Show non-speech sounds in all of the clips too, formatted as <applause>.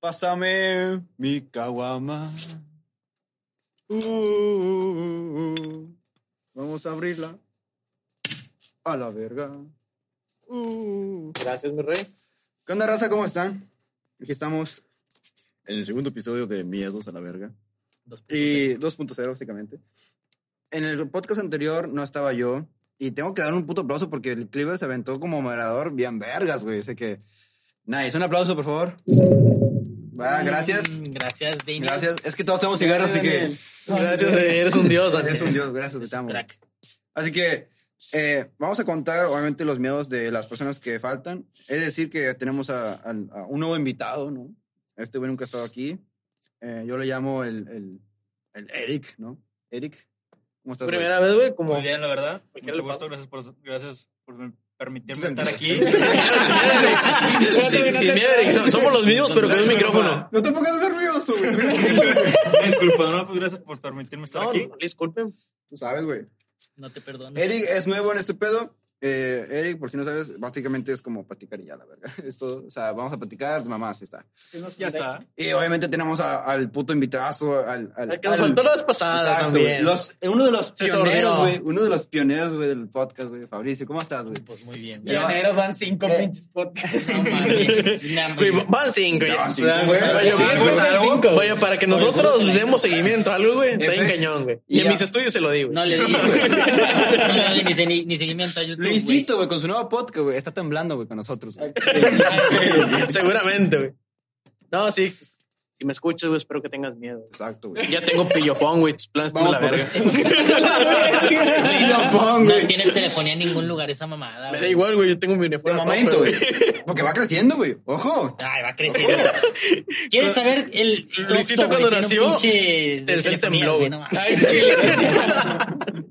Pásame mi caguama. Uh, vamos a abrirla. A la verga. Uh. Gracias, mi rey. ¿Qué onda, raza? ¿Cómo están? Aquí estamos en el segundo episodio de Miedos a la verga. Y 2.0, básicamente. En el podcast anterior no estaba yo. Y tengo que dar un puto aplauso porque el Cleaver se aventó como moderador bien vergas, güey. Sé que. Nice. Un aplauso, por favor. Va, gracias. Gracias, Daniel. Gracias. Es que todos tenemos cigarros, así que. Gracias, eres un dios, Daniel. Eres un dios, gracias, te amo. Crack. Así que eh, vamos a contar, obviamente, los miedos de las personas que faltan. Es decir, que tenemos a, a- a un nuevo invitado, ¿no? Este güey nunca ha estado aquí. Eh, yo le llamo el, el, el Eric, ¿no? Eric, ¿cómo estás? güey? Primera vez, güey, como. Muy bien, la verdad. Mucho gusto. Gracias por, gracias por permitirme estar aquí. Eric, <laughs> somos los mismos, pero con un micrófono. No te pongas nervioso, güey. <laughs> Disculpa, no, pues gracias por permitirme estar No, aquí. no, disculpen. Tú sabes, güey. No te perdono. Eric es nuevo en este pedo. Eh, Eric, por si no sabes, básicamente es como platicar y ya, la verdad. <laughs> Esto, o sea, vamos a platicar, mamá, así está. Ya está. Y obviamente tenemos a- al puto invitazo, al... al, El que nos al- faltó la vez pasada Exacto, también. güey. Los, uno de los Se pioneros, sordió. güey. Uno de los pioneros, güey, del podcast, güey. Fabricio, ¿cómo estás, güey? Pues muy bien. Ya va. Pioneros van cinco Eh. pinches podcasts. No <laughs> mames. Güey, van cinco, güey. No, sí, Vaya, güey. Vaya, Sí, vaya, pues, vaya, algo. cinco. Vaya, para que nosotros demos seguimiento a algo, güey. Está bien cañón, güey. Y Y en ya. mis estudios se lo digo. No le di. <laughs> No le di ni, se- ni, ni seguimiento a YouTube. Luisito, güey, con su nuevo podcast, güey. Está temblando, güey, con nosotros. <laughs> Seguramente, güey. No, sí. Si me escuchas, güey, espero que tengas miedo. Exacto, güey. Ya tengo pillofón, güey. Tus planes están de la verga. <laughs> Pillofón, No güey. tiene telefonía en ningún lugar esa mamada. Me da igual, güey. Yo tengo mi De uniforme. momento, rojo, güey. <laughs> Porque va creciendo, güey. Ojo. Ay, va creciendo. ¿Quieres saber el Luisito cuando nació, de telefonía, tembló, güey.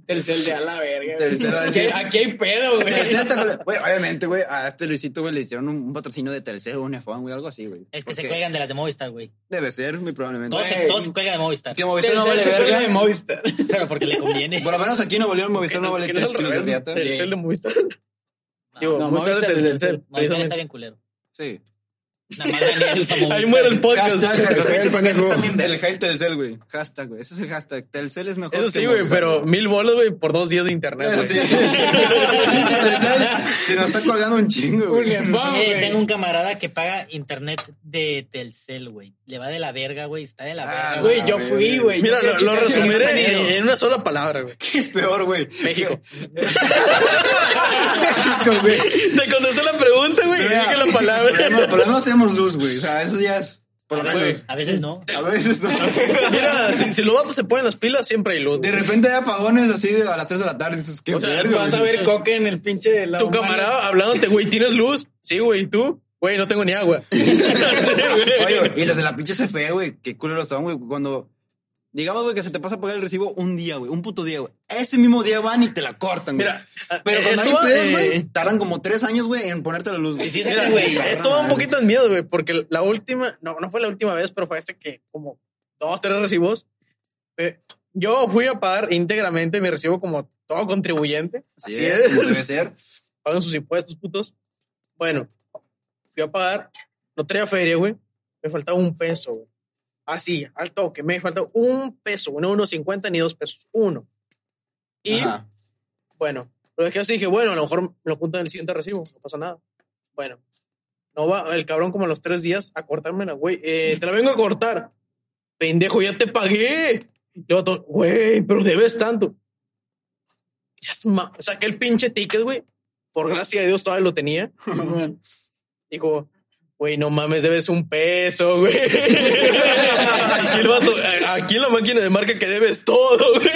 No. Tercel de a la verga. güey. Tercero a Aquí, hay pedo, güey. Telcel está con la- Güey, obviamente, güey, a este Luisito, güey, le hicieron un, un patrocinio de Telcel o un iPhone, güey, algo así, güey. Es que se cuelgan de las de Movistar, güey. Debe ser, muy probablemente. Todos, se- Güey. todos se cuelgan de Movistar. Que Movistar no vale se verga. de Movistar. <laughs> Pero porque le conviene. Por lo menos aquí en Nuevo León, Movistar no vale Que no es tres kilos de riata. Telcel de Movistar. No, Digo, no, Movistar de Movistar de Telcel. Movistar está bien culero. Sí. Nada más Daniel <laughs> usa Movistar. Ahí muere el podcast. Hashtag, hashtag. El hate Telcel, güey. Hashtag, güey. Ese es el hashtag. Telcel es mejor. Eso sí, güey, pero mil bolos, güey, por dos días de internet. Eso sí. <laughs> Telcel se nos está colgando un chingo, güey. Julián, vamos, Eh, güey. tengo un camarada que paga internet de Telcel, güey. Le va de la verga, güey. Está de la Ah, verga. Güey, yo fui, güey. Mira, lo, lo resumiré en, una sola palabra, güey. ¿Qué es peor, güey? México. <laughs> México, güey. Te contesté la pregunta, güey, dije la palabra. menos- por lo menos tenemos luz, güey. O sea, eso ya es. Por A lo veces, menos. a veces no. A veces no. <laughs> Mira, si, si los vatos se ponen las pilas, siempre hay luz. De güey. repente hay apones así de a las 3 de la tarde. Dices, qué O sea, verga, Vas a ver coque en el pinche lado Tu camarada hablándote, güey, ¿tienes luz? Sí, güey, ¿y tú? Güey, no tengo ni agua. <laughs> Oye, y los de la pinche CFE, güey, qué culeros son, güey. Cuando, digamos, güey, que se te pasa a pagar el recibo un día, güey, un puto día, güey. Ese mismo día van y te la cortan, güey. Mira, pero eh, cuando hay pedos, eh, güey, tardan como tres años, güey, en ponerte la luz, güey. Sí, Mira, güey. esto va un poquito en miedo, güey, porque la última, no, no fue la última vez, pero fue este que como dos, tres recibos. eh, yo fui a pagar íntegramente mi recibo como todo contribuyente. Así es, como debe ser. <laughs> Pagan sus impuestos, putos. Bueno, fui a pagar, no traía feria, güey. Me faltaba un peso, güey. Así, al toque, me faltaba un peso, no uno cincuenta ni dos pesos, uno. Y Ajá. bueno, lo dejé así, dije, bueno, a lo mejor me lo junto en el siguiente recibo, no pasa nada. Bueno, no va el cabrón como a los tres días a cortármela, güey. Eh, te la vengo a cortar. Pendejo, ya te pagué. Y el vato, güey, pero debes tanto. Ya es ma- Saqué el pinche ticket, güey. Por gracia de Dios todavía lo tenía. <laughs> Dijo, güey, no mames, debes un peso, güey. <laughs> vato, aquí en la máquina de marca que debes todo, güey.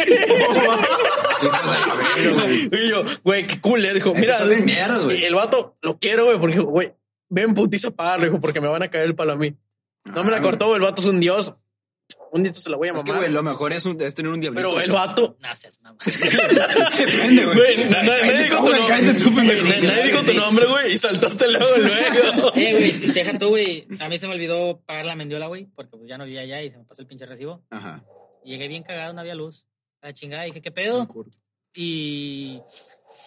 Y yo, güey, qué cool. Dijo, mira, mierdas, el vato lo quiero, güey, porque, güey, ven putiza a pagarlo, dijo, porque me van a caer el palo a mí. No me la Ah, cortó, güey, el vato es un dios. Un día se la voy a Es que, mamar. güey, lo mejor es, un- es tener un diablito. pero el vato, No seas mamá. <laughs> Depende, güey. güey, na- na- nadie dijo tu nombre. Nadie dijo tu nombre, güey, y saltaste luego, luego. <laughs> Eh, güey, si te deja tú, güey. A mí se me olvidó pagar la mendiola, güey, porque pues ya no vivía allá y se me pasó el pinche recibo. Ajá. Y llegué bien cagado, no había luz. La chingada, dije, ¿qué pedo? Y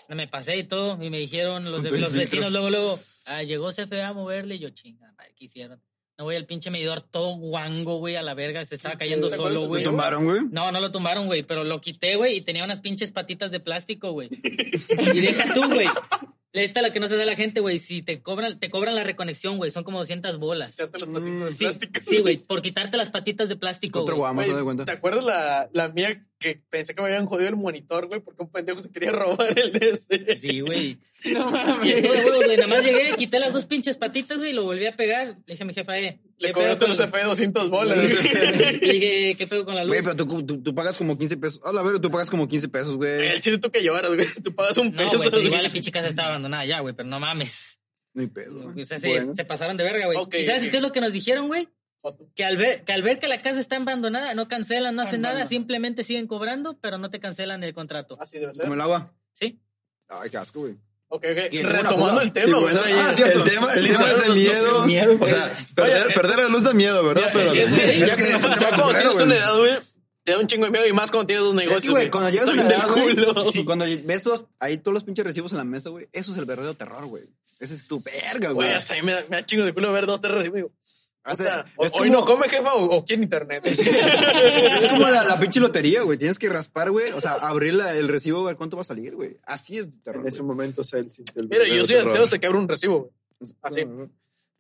me pasé y todo. Y me dijeron los, de- vecinos luego, luego, ah, llegó CFE a moverle. Y yo, chinga, madre, ¿qué hicieron? No, güey, el pinche medidor todo guango, güey, a la verga. Se estaba cayendo ¿Te acuerdas solo, güey. ¿Lo tumbaron, güey? No, no lo tumbaron, güey, pero lo quité, güey, y tenía unas pinches patitas de plástico, güey. <laughs> Y deja tú, güey. Esta es la que no se da la gente, güey. Si te cobran, te cobran la reconexión, güey, son como 200 bolas. Quitarte las patitas de Sí, plástico. sí, güey, por quitarte las patitas de plástico, Otro güey. guamo, da cuenta. ¿Te acuerdas la, la mía que pensé que me habían jodido el monitor, güey? Porque un pendejo se quería robar el de ese. Sí, güey. No <laughs> Y mames. estuvo de huevos, güey. Nada más llegué, quité las dos pinches patitas, güey, y lo volví a pegar. Le dije a mi jefa, eh. Le ¿qué cobraste los F 200 bolas. Le <laughs> dije, ¿qué pedo con la luz? Güey, pero tú, tú, tú pagas como 15 pesos. A ver, tú pagas como 15 pesos, güey. El chile tú que llevaras, güey. Tú pagas un No, peso. güey, pues güey. igual la pinche casa estaba abandonada ya, güey, pero no mames. No hay pedo. O sea, se, Bueno. se pasaron de verga, güey. Ok, ¿Y sabes ok. qué es lo que nos dijeron, güey? Que al, ver, que al ver que la casa está abandonada, no cancelan, no hacen nada, simplemente siguen cobrando, pero no te cancelan el contrato. Así debe ser. Como el agua. ¿Sí? Ay, qué asco, güey. Ok, ok. Y en una Retomando el Y tema, güey. bueno, o sea, ah, ya- cierto. El tema, <laughs> el El tema tema es es el miedo. miedo, O sea, perder, Oye, perder la luz da miedo, ¿verdad? Ya, Pero y es que- <laughs> Es ya que es ya cuando tienes güey. una edad, güey, te da un chingo de miedo y más cuando tienes dos Es negocios. que, güey, cuando llegas a una edad, güey, culo. sí, cuando ves todos, ahí todos los pinches recibos en la mesa, güey, eso es el verdadero terror, güey. Ese es tu verga, güey. Güey, hasta ahí me da, me da chingo de culo ver dos, tres recibos. Digo, O- es Hoy como- no come, jefa, o, o quiere internet. <laughs> Es <laughs> como la, la pinche lotería, güey. Tienes que raspar, güey. O sea, abrir la- el recibo, ver cuánto va a salir, güey. Así es de terror. en ese güey. momento Cell sintió el Mira, yo soy ateo, se quebra un recibo, güey. Así.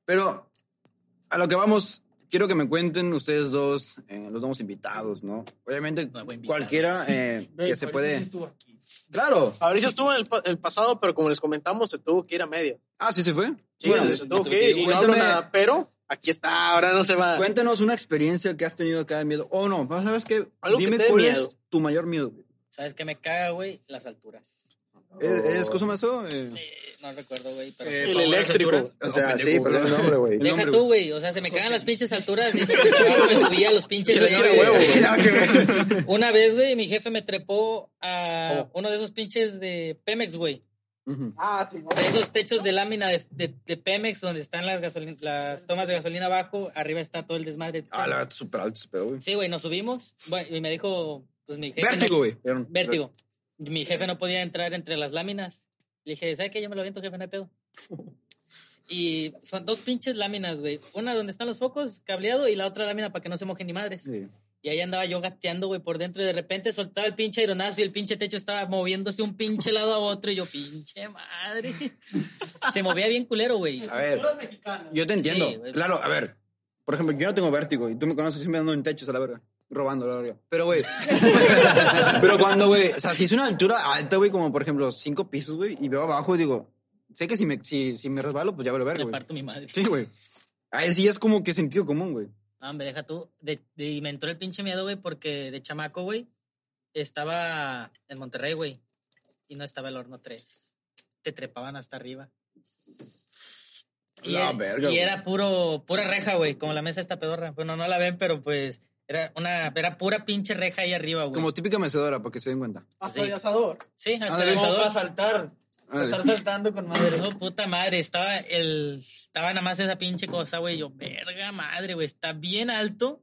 Pero a lo que vamos, quiero que me cuenten ustedes dos, eh, los dos invitados, ¿no? Obviamente, cualquiera eh, que se sí puede. estuvo aquí. Claro. Fabricio estuvo en el, pa- el pasado, pero como les comentamos, se tuvo que ir a media. Ah, sí se fue. Sí, Bueno, se tuvo que ir y no hablo nada, pero aquí está, ahora no se va. Cuéntanos una experiencia que has tenido acá de miedo. O no, ¿sabes qué? Algo que Dime te cuál miedo. es tu mayor miedo. güey. ¿Sabes qué me caga, güey? Las alturas. ¿Es, es cosa más eso? Eh, Eh, no recuerdo, güey, pero... Eh, El eléctrico. O sea, sí, pero el nombre, güey. Deja nombre, tú, güey. O sea, se me cagan las pinches alturas y me subía a los pinches. <laughs> Una vez, güey, mi jefe me trepó a ¿Cómo? uno de esos pinches de Pemex, güey. Ah, sí, De esos techos de lámina de, de- de Pemex donde están las, las tomas de gasolina abajo. Arriba está todo el desmadre. Ah, la verdad, súper alto ese pedo, güey. Sí, güey, nos subimos. Bueno, y me dijo, pues mi jefe. Vértigo, güey. no- vértigo. Mi jefe no podía entrar entre las láminas. Le dije, ¿sabe qué? Yo me lo aviento, jefe, no hay pedo. <laughs> Y son dos pinches láminas, güey. Una donde están los focos, cableado, y la otra lámina para que no se mojen ni madres. Sí. Y ahí andaba yo gateando, güey, por dentro y de repente soltaba el pinche aeronazo y el pinche techo estaba moviéndose un pinche lado a otro y yo, pinche madre. <laughs> Se movía bien culero, güey. A ver, yo te entiendo. Sí, claro, a ver. Por ejemplo, yo no tengo vértigo y tú me conoces siempre ando en techos a la verga. Robando, la verga. Pero, güey. <laughs> pero cuando, güey. O sea, si es una altura alta, güey, como por ejemplo cinco pisos, güey, y veo abajo y digo, sé que si me, si, si me resbalo, pues ya veo verga, Me güey. parto mi madre. Sí, güey. Ahí sí es como que sentido común, güey. No, hombre, deja tú. De, de- y me entró el pinche miedo, güey, porque de chamaco, güey, estaba en Monterrey, güey, y no estaba el horno 3. Te trepaban hasta arriba. Y, La era, verga, y güey. era puro, pura reja, güey, como la mesa esta pedorra. Bueno, no la ven, pero pues era una, era pura pinche reja ahí arriba, güey. Como típica mecedora, para que se den cuenta. Hasta Sí. de asador. Sí, hasta el Como asador. para saltar. Estar saltando con madre. No, puta madre, estaba el. Estaba nada más esa pinche cosa, güey. Yo, verga madre, güey. Está bien alto.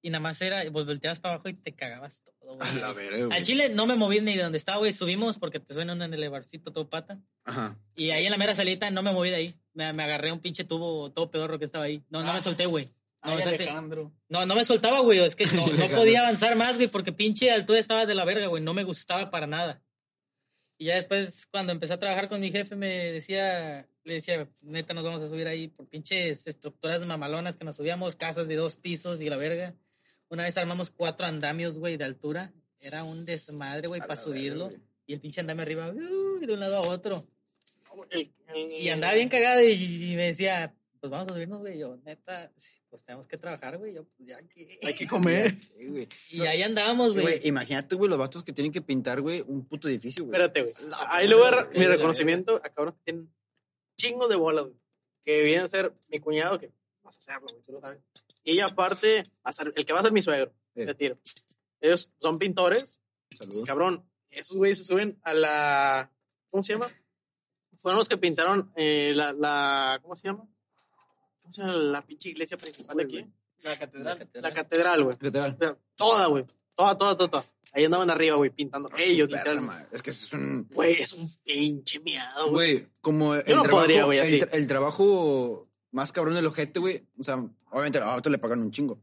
Y nada más era, pues volteabas para abajo y te cagabas todo, güey. A la verga, güey. Al chile no me moví ni de donde estaba, güey. Subimos porque te suena en el elevarcito todo pata. Ajá. Y ahí en la mera salita no me moví de ahí. Me, me agarré un pinche tubo todo pedorro que estaba ahí. No, no me solté, güey. No, Ay, o sea, no, no me soltaba, güey. Es que no, <laughs> no podía avanzar más, güey, porque pinche altura estaba de la verga, güey. No me gustaba para nada. Y ya después, cuando empecé a trabajar con mi jefe, me decía, le decía, neta, nos vamos a subir ahí por pinches estructuras mamalonas que nos subíamos, casas de dos pisos y la verga. Una vez armamos cuatro andamios, güey, de altura. Era un desmadre, güey, para subirlo. verga. Y el pinche andamio arriba, uh, de un lado a otro. El- el- Y andaba bien cagado y, y me decía, pues vamos a subirnos, güey. Yo, neta, sí, pues tenemos que trabajar, güey. Yo, pues ya que. Hay que <laughs> comer. Y ahí andábamos, Güey, güey. imagínate, güey, los vatos que tienen que pintar, güey, un puto edificio, güey. Espérate, güey. La Ahí le voy a verga, dar güey. mi reconocimiento a cabrón que tienen chingo de bolas, güey. Que viene a ser mi cuñado, que vas a hacerlo, güey, tú lo sabes. Y ella, aparte, a ser- el que va a ser mi suegro, Sí. te tiro. Ellos son pintores, Saludos. cabrón. Esos güeyes se suben a la. ¿Cómo se llama? Fueron los que pintaron eh, la, la. ¿Cómo se llama? ¿Cómo se llama la pinche iglesia principal de aquí? La catedral. La catedral, güey. Literal. O sea, Toda, güey. Toda, toda, toda, toda. Ahí andaban arriba, güey, pintando. Ellos, Perra literalmente. Es que es un... Güey, es un pinche miado, güey. Güey, como el no trabajo, podría, güey, el así. tra- el, trabajo más cabrón del ojete, güey. O sea, obviamente a otro le pagan un chingo.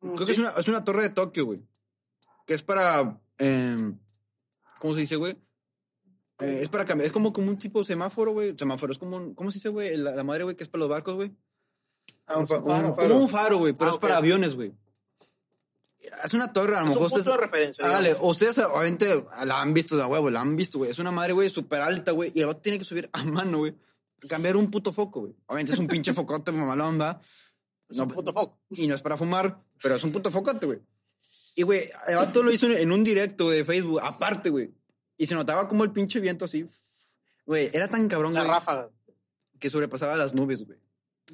Creo que es una, es una torre de Tokio, güey. Que es para. eh, ¿Cómo se dice, güey? Eh, es para cambiar. Es como, como un tipo semáforo, güey. Semáforo. Es como. un- ¿Cómo se dice, güey? La, la madre, güey, que es para los barcos, güey. Ah, un fa- un Como faro. un faro, güey. Pero Ah, es para aviones, güey. Es una torre, a lo Es un mejor ustedes. de referencia. Digamos. ustedes obviamente la han visto de huevo, la han visto, güey. Es una madre, güey, súper alta, güey. Y el vato tiene que subir a mano, güey. Cambiar un puto foco, güey. Obviamente es un pinche focote <laughs> mamalón, va. Es un puto foco. Y no es para fumar, pero es un puto focote, güey. Y, güey, el vato lo hizo en un directo de Facebook, aparte, güey. Y se notaba como el pinche viento así. Güey, era tan cabrón, La güey, ráfaga. que sobrepasaba las nubes, güey.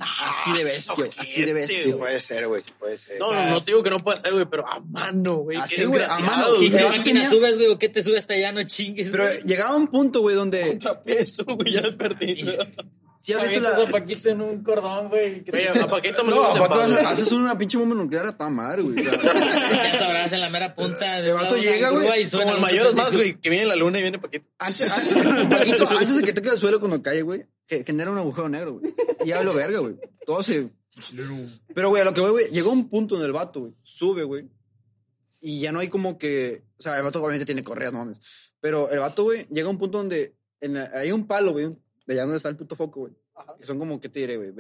Así de bestia, güey, así de bestia, Sí puede ser, güey, sí puede ser. No, no, no te digo que no puede ser, güey, pero a mano, güey. Así, güey, a mano. ¿Qué, máquina tenía- subes, güey? ¿O qué te sube hasta allá? No chingues, Pero llegaba un punto, güey, donde... Contrapeso, güey, ya has perdido. <laughs> ¿Sí has visto la... a Paquito en un cordón, güey. a Paquito me No, lo a gusta Paco haces, una pinche bomba nuclear a toda madre, güey. <laughs> Ya sabrás en la mera punta de El vato llega, güey, Como el mayor es más, güey, que viene la luna y viene Paquito. antes, antes, Paquito, antes de que toque el suelo cuando cae, güey, que genera un agujero negro, güey. Y ya lo <laughs> verga, güey. Todo se... Pero, güey, a lo que voy, güey, llegó un punto en el vato, güey. Sube, güey. Y ya no hay como que... O sea, el vato obviamente tiene correas, no mames. Pero el vato, güey, llega a un punto donde... en la- hay un palo, güey, de allá donde está el puto foco, güey. Ajá. Que son como, ¿qué te diré, güey?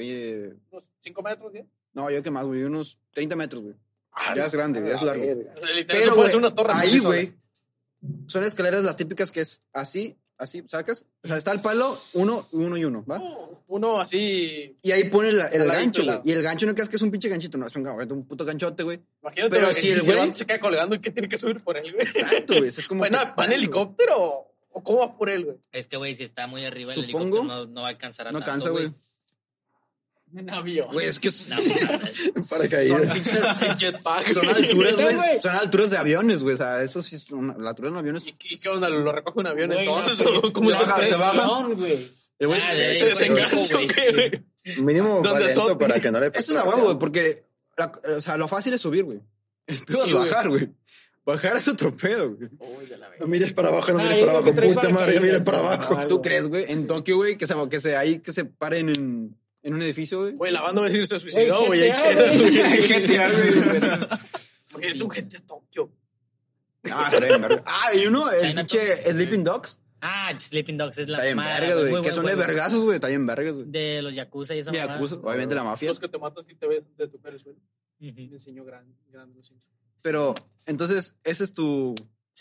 Unos 5 metros, ¿sí? No, yo que más, güey, unos 30 metros, güey. Ah, Ya es grande, ya es largo. Literal, Pero, eso puede güey, ser una torre. ahí, güey, son escaleras las típicas que es así, así, ¿sacas? O sea, está el palo, uno, uno y uno, ¿va? Uno así. Y ahí pone la- el gancho, güey. Y el gancho no creas que es un pinche ganchito, no, es un, un puto ganchote, güey. Imagínate, Pero si el güey- se cae colgando y que tiene que subir por él, güey. Exacto, güey. eso Es como. <laughs> Bueno, que- ¿va en helicóptero o cómo va por él, güey? Es que, güey, si está muy arriba el Supongo. helicóptero no, no va a alcanzar a No tanto, cansa, güey. En avión. Güey, es que es- No, Para <laughs> son, Jetpack. alturas, güey. Son alturas de aviones, güey. O sea, eso sí, es una- la altura de un avión es. ¿Y qué, y qué onda? ¿Lo recoge un avión entonces? pero- ¿O ¿Cómo se baja, se baja. güey. Güey- Ah, Se desengancha, güey. Mínimo para que no le Eso es a huevo, güey, porque. la- o sea, lo fácil es subir, güey. El pedo Sí, es bajar, güey. Bajar es otro pedo, güey. No mires para abajo, no mires para abajo. Puta madre, ya mires para paracaídas. abajo. ¿Tú crees, güey? En Tokio, güey, que se, que se, ahí que se paren en, en un edificio, güey. Güey, la banda va a decir se suicidó, Güey. Ahí queda, güey. Imagínate <laughs> un GTA Tokio. Ah. Ah, y uno, el pinche Sleeping Dogs. Ah, Sleeping Dogs es la Está vergas, güey. Que son de vergazos, güey. Está bien vergas, güey. De los Yakuza y esa De mamada. Yakuza, obviamente la mafia. Los que te matan si te ves de tocar el suelo. Me enseñó los Simpsons. Pero, entonces, ese es tu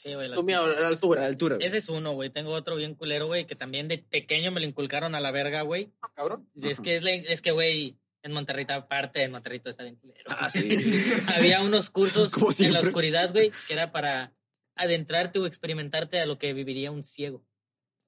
Sí, güey. la- Tú, mira, a la la altura. altura. güey. Ese es uno, güey. Tengo otro bien culero, güey, que también de pequeño me lo inculcaron a la verga, güey. Cabrón. Y Es que, es, la- es que, güey, en Monterrey, aparte en Monterrey todo está bien culero. Ah, sí. <laughs> Había unos cursos en la oscuridad, güey, que era para adentrarte o experimentarte a lo que viviría un ciego.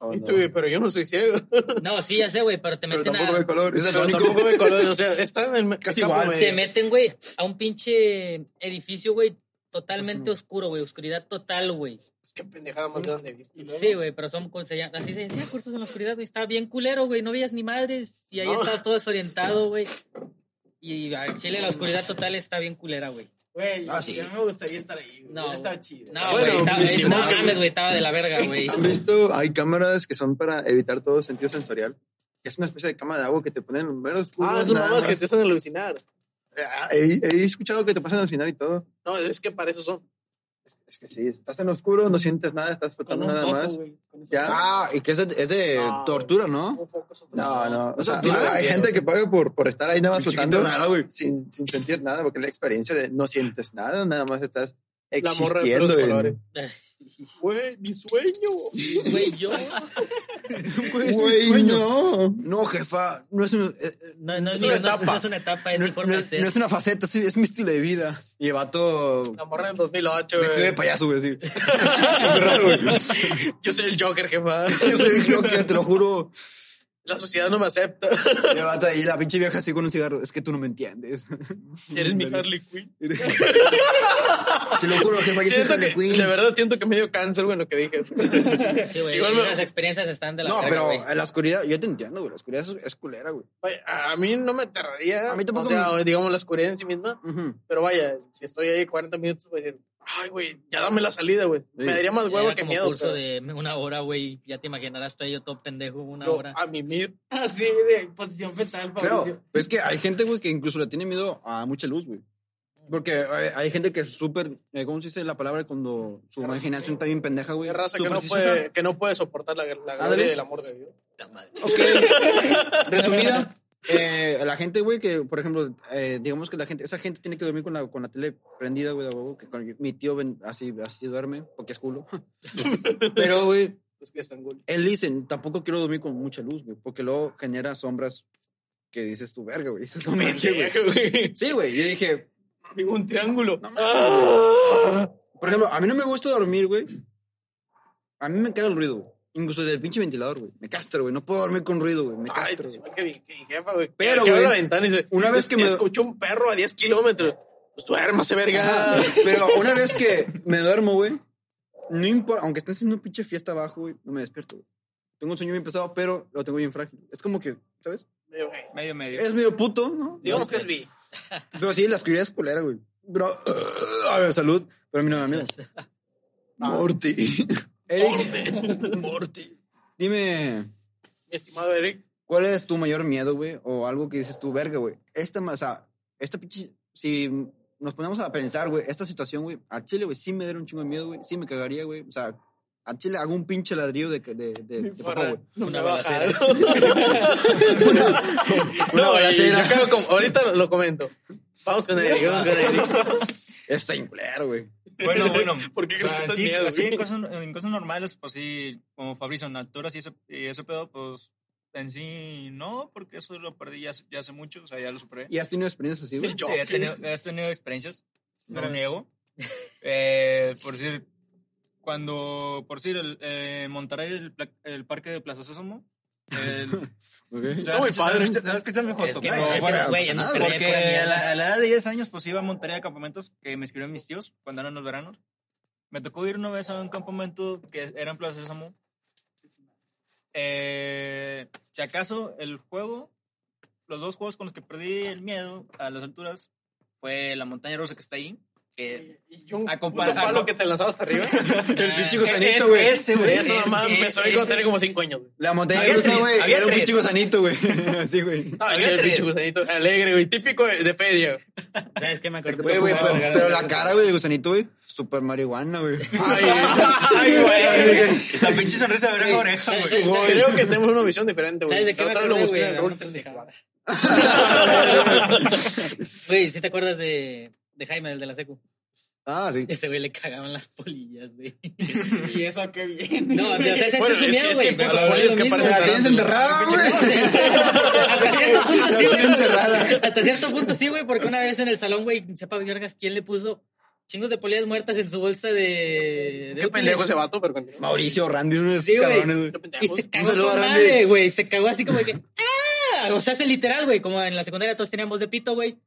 Oh, no. güey, pero yo no soy ciego. <laughs> No, sí, ya sé, güey, pero te Pero meten tampoco a... ve color. Es Pero único. tampoco me colores. O sea, está en el Casi igual. Te meten, güey, a un pinche edificio, güey, totalmente Pues no. oscuro, güey, oscuridad total, güey. Pues qué pendejada más grande. ¿viste? Sí, güey, pero son llama- así se decía, cursos en la oscuridad, güey. Estaba bien culero, güey. No veías ni madres. Y ahí No. estabas todo desorientado, güey. <laughs> Y al Chile la oscuridad total está bien culera, güey. Güey, Ah, sí. a mí me gustaría estar ahí. güey. No. Estado chido. No, Bueno, güey, estaba, pinche estaba- moque, mames, güey, estaba de la verga, güey. ¿Han visto? Hay cámaras que son para evitar todo sentido sensorial. Es una especie de cámara de agua que te ponen en mero oscuro. Ah, es una que te hacen alucinar. Ah, He, he escuchado que te pasan al final y todo. No, es que para eso son. Es que sí, estás en oscuro, no sientes nada, estás flotando nada foco, más. eso. Ya. Ah, y que es de, es de No, tortura, ¿no? Un foco es otra No, no. O sea, hay gente que paga por, por estar ahí nada más flotando nada, sin, sin sentir nada, porque la experiencia de no sientes nada, nada más estás La morra de existiendo. en- colores. <laughs> Güey, mi sueño. Güey, yo. <laughs> Güey, es Güey, sueño. no. No, jefa, no es, un- eh, eh, No, no, Es no, una no, no, etapa. es una etapa, es no, mi forma no de es, ser. no es una faceta, sí, es mi estilo de vida. Y el vato La morra en 2008, vestido de güey. payaso, güey, <laughs> <laughs> raro, güey. Yo soy el Joker, jefa. Yo soy el Joker, te lo juro. La sociedad no me acepta. <laughs> Y, la pinche vieja así con un cigarro. Es que tú no me entiendes. <laughs> Eres mi Harley Quinn. <laughs> Te lo juro, soy Siento Harley que, Quinn. de verdad siento que me dio cáncer, güey, lo que dije. Sí, güey. Igual me- Las experiencias están de la No, pero güey. en la oscuridad, yo te entiendo, güey. La oscuridad es, es culera, güey. Vaya, a mí no me aterraría. A mí tampoco O sea, me- digamos, la oscuridad en sí misma. Pero vaya, si estoy ahí 40 minutos, voy a decir, Ay, güey, ya dame la salida, güey. Me daría más huevo Era que como miedo. curso pero de una hora, güey. Ya te imaginarás, estoy yo todo pendejo una yo hora. a mimir. <laughs> Así de posición fetal, Fabricio. Pero es que hay gente, güey, que incluso le tiene miedo a mucha luz, güey. Porque hay, hay gente que es súper, eh, ¿cómo se dice la palabra cuando su imaginación está bien pendeja, güey? Raza que no, puede, que no puede soportar la, la gloria y el amor de Dios. Ok. <laughs> Resumida, eh, la gente, güey, que, por ejemplo, eh, digamos que la gente, esa gente tiene que dormir con la, con la tele prendida, güey, que con- mi tío ven- así, así duerme, porque es culo. <laughs> Pero, güey, Es que están cool. él dice, tampoco quiero dormir con mucha luz, güey, porque luego genera sombras que dices tu verga, güey. Dices, mames, güey. Sí, güey, yo dije, un triángulo. No mames. Por ejemplo, a mí no me gusta dormir, güey. A mí me caga el ruido. Incluso del pinche ventilador, güey. Me castra, güey. No puedo dormir con ruido, güey. Me Ay, igual que mi, que mi jefa, güey. Pero, güey, la ventana y dice, una vez que me- escucho un perro a 10 kilómetros. Pues duérmase, verga. Ajá, Pero una vez que me duermo, güey, no importa, aunque esté haciendo una pinche fiesta abajo, güey, no me despierto, güey. Tengo un sueño bien pesado, pero lo tengo bien frágil. Es como que, ¿sabes? Medio, medio. Es medio puto, ¿no? Digamos que es bi. Pero sí, la oscuridad es culera, güey. Bro, <clears throat> a ver, salud. Pero a mí no me da miedo. <laughs> Morty. Eric. <laughs> Morty. Dime, Mi estimado Eric. ¿cuál es tu mayor miedo, güey? O algo que dices tú, verga, güey. Esta, o sea, esta pinche. Si nos ponemos a pensar, güey, esta situación, güey, a Chile, güey, sí me daría un chingo de miedo, güey. Sí me cagaría, güey. O sea, a Chile hago un pinche ladrillo de, de, de, de papá, güey. No Una balacera. bajaron. <laughs> Una No, balacera. yo cago como- ahorita lo comento. Vamos con Eric, vamos con Eric. <laughs> Está inculero, güey. Bueno, <laughs> bueno. ¿Por qué o sea, que estás sí, miedo, así en cosas, en cosas normales, pues sí, como Fabricio, en alturas y ese, y ese pedo, pues en sí no, porque eso lo perdí ya, hace- ya hace mucho, o sea, ya lo superé. ¿Y has tenido experiencias así, güey? Sí, he tenido, he tenido experiencias, no lo niego. Eh, por decir, cuando, por decir, el, eh, Monterrey, el, pla- el parque de Plaza Sésamo, el, <laughs> Ok. ¿sabes, Está muy escuchar- a la, a la edad de 10 años, pues iba a Monterrey a campamentos que me escribieron mis tíos cuando eran los veranos. Me tocó ir una vez a un campamento que era en Plaza Sésamo. Eh, si acaso, el juego, los dos juegos con los que perdí el miedo a las alturas fue la montaña rusa que está ahí. Que Y un A puto compar- a palo com- que te lanzaba hasta arriba. <laughs> El pinche gusanito, güey. ese, güey. Eso es- nomás es- empezó a ir cuando tenía como 5 años. güey. La montaña rusa, güey. había Era un pinche gusanito, güey. <laughs> Así, güey. Ah, Había el pinche gusanito. Alegre, güey. Típico de de feria. ¿Sabes qué me acuerdo? Güey, güey, pero, la cara, güey, del gusanito, güey. Super marihuana, güey. <laughs> Ay, Ay, güey. La pinche sonrisa de oreja a oreja, ¿Sabes- güey. creo que tenemos una visión diferente, güey. ¿Sabes de qué me lo busqué güey? una. Güey, ¿sí te acuerdas de, de Jaime, el de la secu? Ah, sí. Ese güey le cagaban las polillas, güey. <laughs> ¿Y eso a qué viene? No, o sea, ese Bueno, es su es que- miedo, es güey. que lo polillas que parecen La tienes enterrada, güey. <laughs> Hasta cierto punto sí, güey. Hasta cierto punto sí, güey, porque una vez en el salón, güey, sepa vergas quién le puso chingos de polillas muertas en su bolsa de. de Qué pendejo ese vato, pero continúa. Mauricio Randy, uno de esos Sí, güey. cabrones, güey. Y se cagó con madre, güey. Se cagó así como de que. ¡Ah! O sea, es literal, güey. Como en la secundaria todos tenían voz de pito, güey.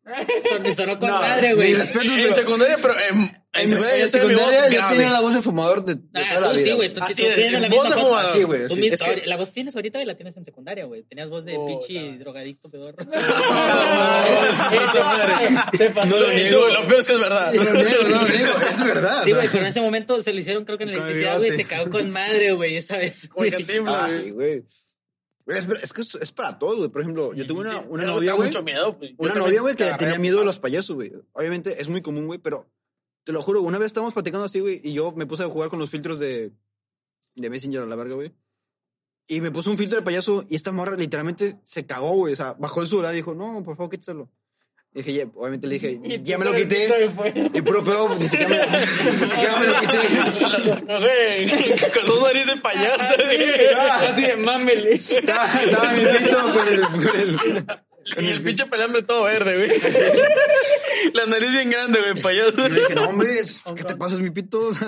Son- sonó con No, madre, güey. mi respeto, En secundaria, pero en, en En, secundaria en secundaria ya tiene la voz de fumador de, de Ah, toda la vida. sí, güey. Tú, Así tú es, tienes la voz de fumador. Así, güey. Mi- Es que- La voz tienes ahorita y la tienes en secundaria, güey. Tenías voz de Oh, pinche drogadicto pedorro. <laughs> <laughs> Se pasó. No lo niego. Lo peor es que es verdad. No lo niego, no lo niego. Es verdad. Sí, güey, pero en ese momento se lo hicieron, creo que en la electricidad, güey. Se cagó con madre, güey, esa vez. Ah, güey. sí, güey. Es, es que es, para todo, güey. Por ejemplo, yo tuve una, Sí, una novia, güey. mucho miedo, pues. Una novia, güey, que tenía miedo de los payasos, güey. Obviamente es muy común, güey, pero te lo juro, una vez estábamos platicando así, güey, y yo me puse a jugar con los filtros de, de Messenger a la verga, güey. Y me puso un filtro de payaso y esta morra literalmente se cagó, güey. O sea, bajó el celular y dijo, no, por favor, quítalo. Dije, ya, obviamente le dije, Y ya me lo con el quité. Y puro pedo, ni siquiera me, ni siquiera me lo quité. Con dos narices de payaso. Así de mámele. Estaba, estaba mi pito con el, con el, Y el pinche pelambre todo verde, güey. La nariz bien grande, güey, payaso. Y le dije, no, hombre, ¿qué te pasa? Es mi pito. <laughs>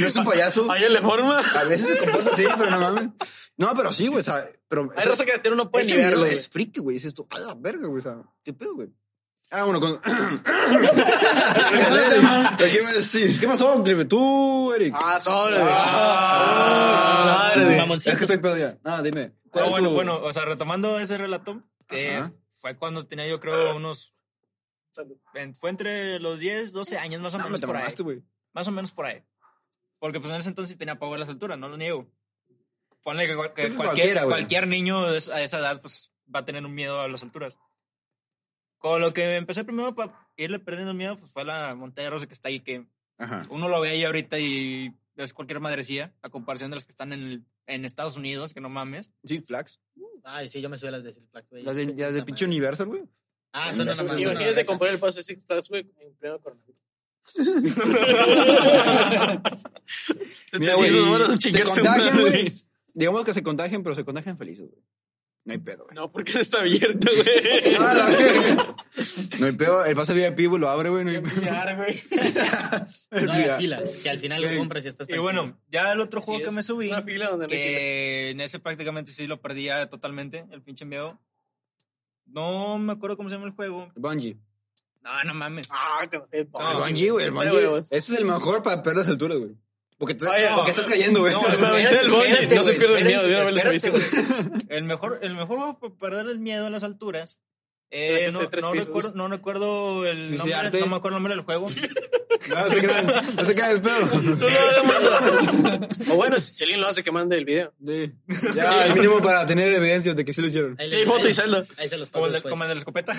No es un payaso. Ahí le forma. A veces se comporta así, pero no mames. No, pero sí, güey, o sea, pero... Hay raza que de tiro no puede ni verlo, es friki, güey. Dices tú, a la verga, güey, o sea, ¿qué pedo, güey? Ah, bueno, con... <coughs> ¿Qué ¿Qué decir? ¿Qué pasó, Clive? Tú, Eric. Ah, sobre, güey. Ah. Mamoncito. Es que estoy pedo ya. Ah, dime. ¿cuál Ah, es bueno, tu- bueno, o sea, retomando ese relato, que Ajá. fue cuando tenía yo creo unos Fue entre los 10, 12 años más o No, me menos te por ahí. mamaste, güey. Más o menos por ahí. Porque pues en ese entonces tenía pavor a las alturas, no lo niego. Ponle que, que cualquier, cualquiera, güey. cualquier niño a esa edad pues va a tener un miedo a las alturas. Con lo que empecé primero para irle perdiendo el miedo pues fue la montaña rusa que está ahí, que Ajá. uno lo ve ahí ahorita y es cualquier madrecía, a comparación de las que están en, el- en Estados Unidos, que no mames. Six Flags. Ay, sí, yo me subí a las de Six Flags, güey. Las de, las de pinche Universal, güey. Ah, son una más. Imagínate comprar el pase de Six Flags, güey, en pleno coronavirus. <laughs> Mira, güey, se contagian, güey. Digamos que se contagian, pero se contagian felices, güey. No hay pedo, güey. No, porque no está abierto, güey. <laughs> Ah. No hay pedo. El pase VIP, lo abre, güey. No hay pedo. <laughs> No hagas filas, que al final lo compras y estás Y bueno, ya el otro juego que me subí, Una fila donde que en ese prácticamente sí lo perdía totalmente, el pinche miedo. No me acuerdo cómo se llama el juego. Bungie. No, no mames. Ah, que el Bungie, güey. El Está de Bungie. Ese es el mejor para perder las alturas, güey. Porque, te- Oye, porque estás cayendo, güey. No, se pierde el miedo. <laughs> El mejor, el mejor juego para perder el miedo a las alturas. Eh, no, no recuerdo, no recuerdo el nombre, no me acuerdo el nombre del juego. <laughs> No se crean. No se crean, espero. <laughs> O bueno, si alguien lo hace, que mande el video. Sí. Ya, el mínimo para tener evidencias de que sí lo hicieron. Ahí Sí, foto ahí- y saldo. Ahí se los Como el, de, después. como el de la escopeta.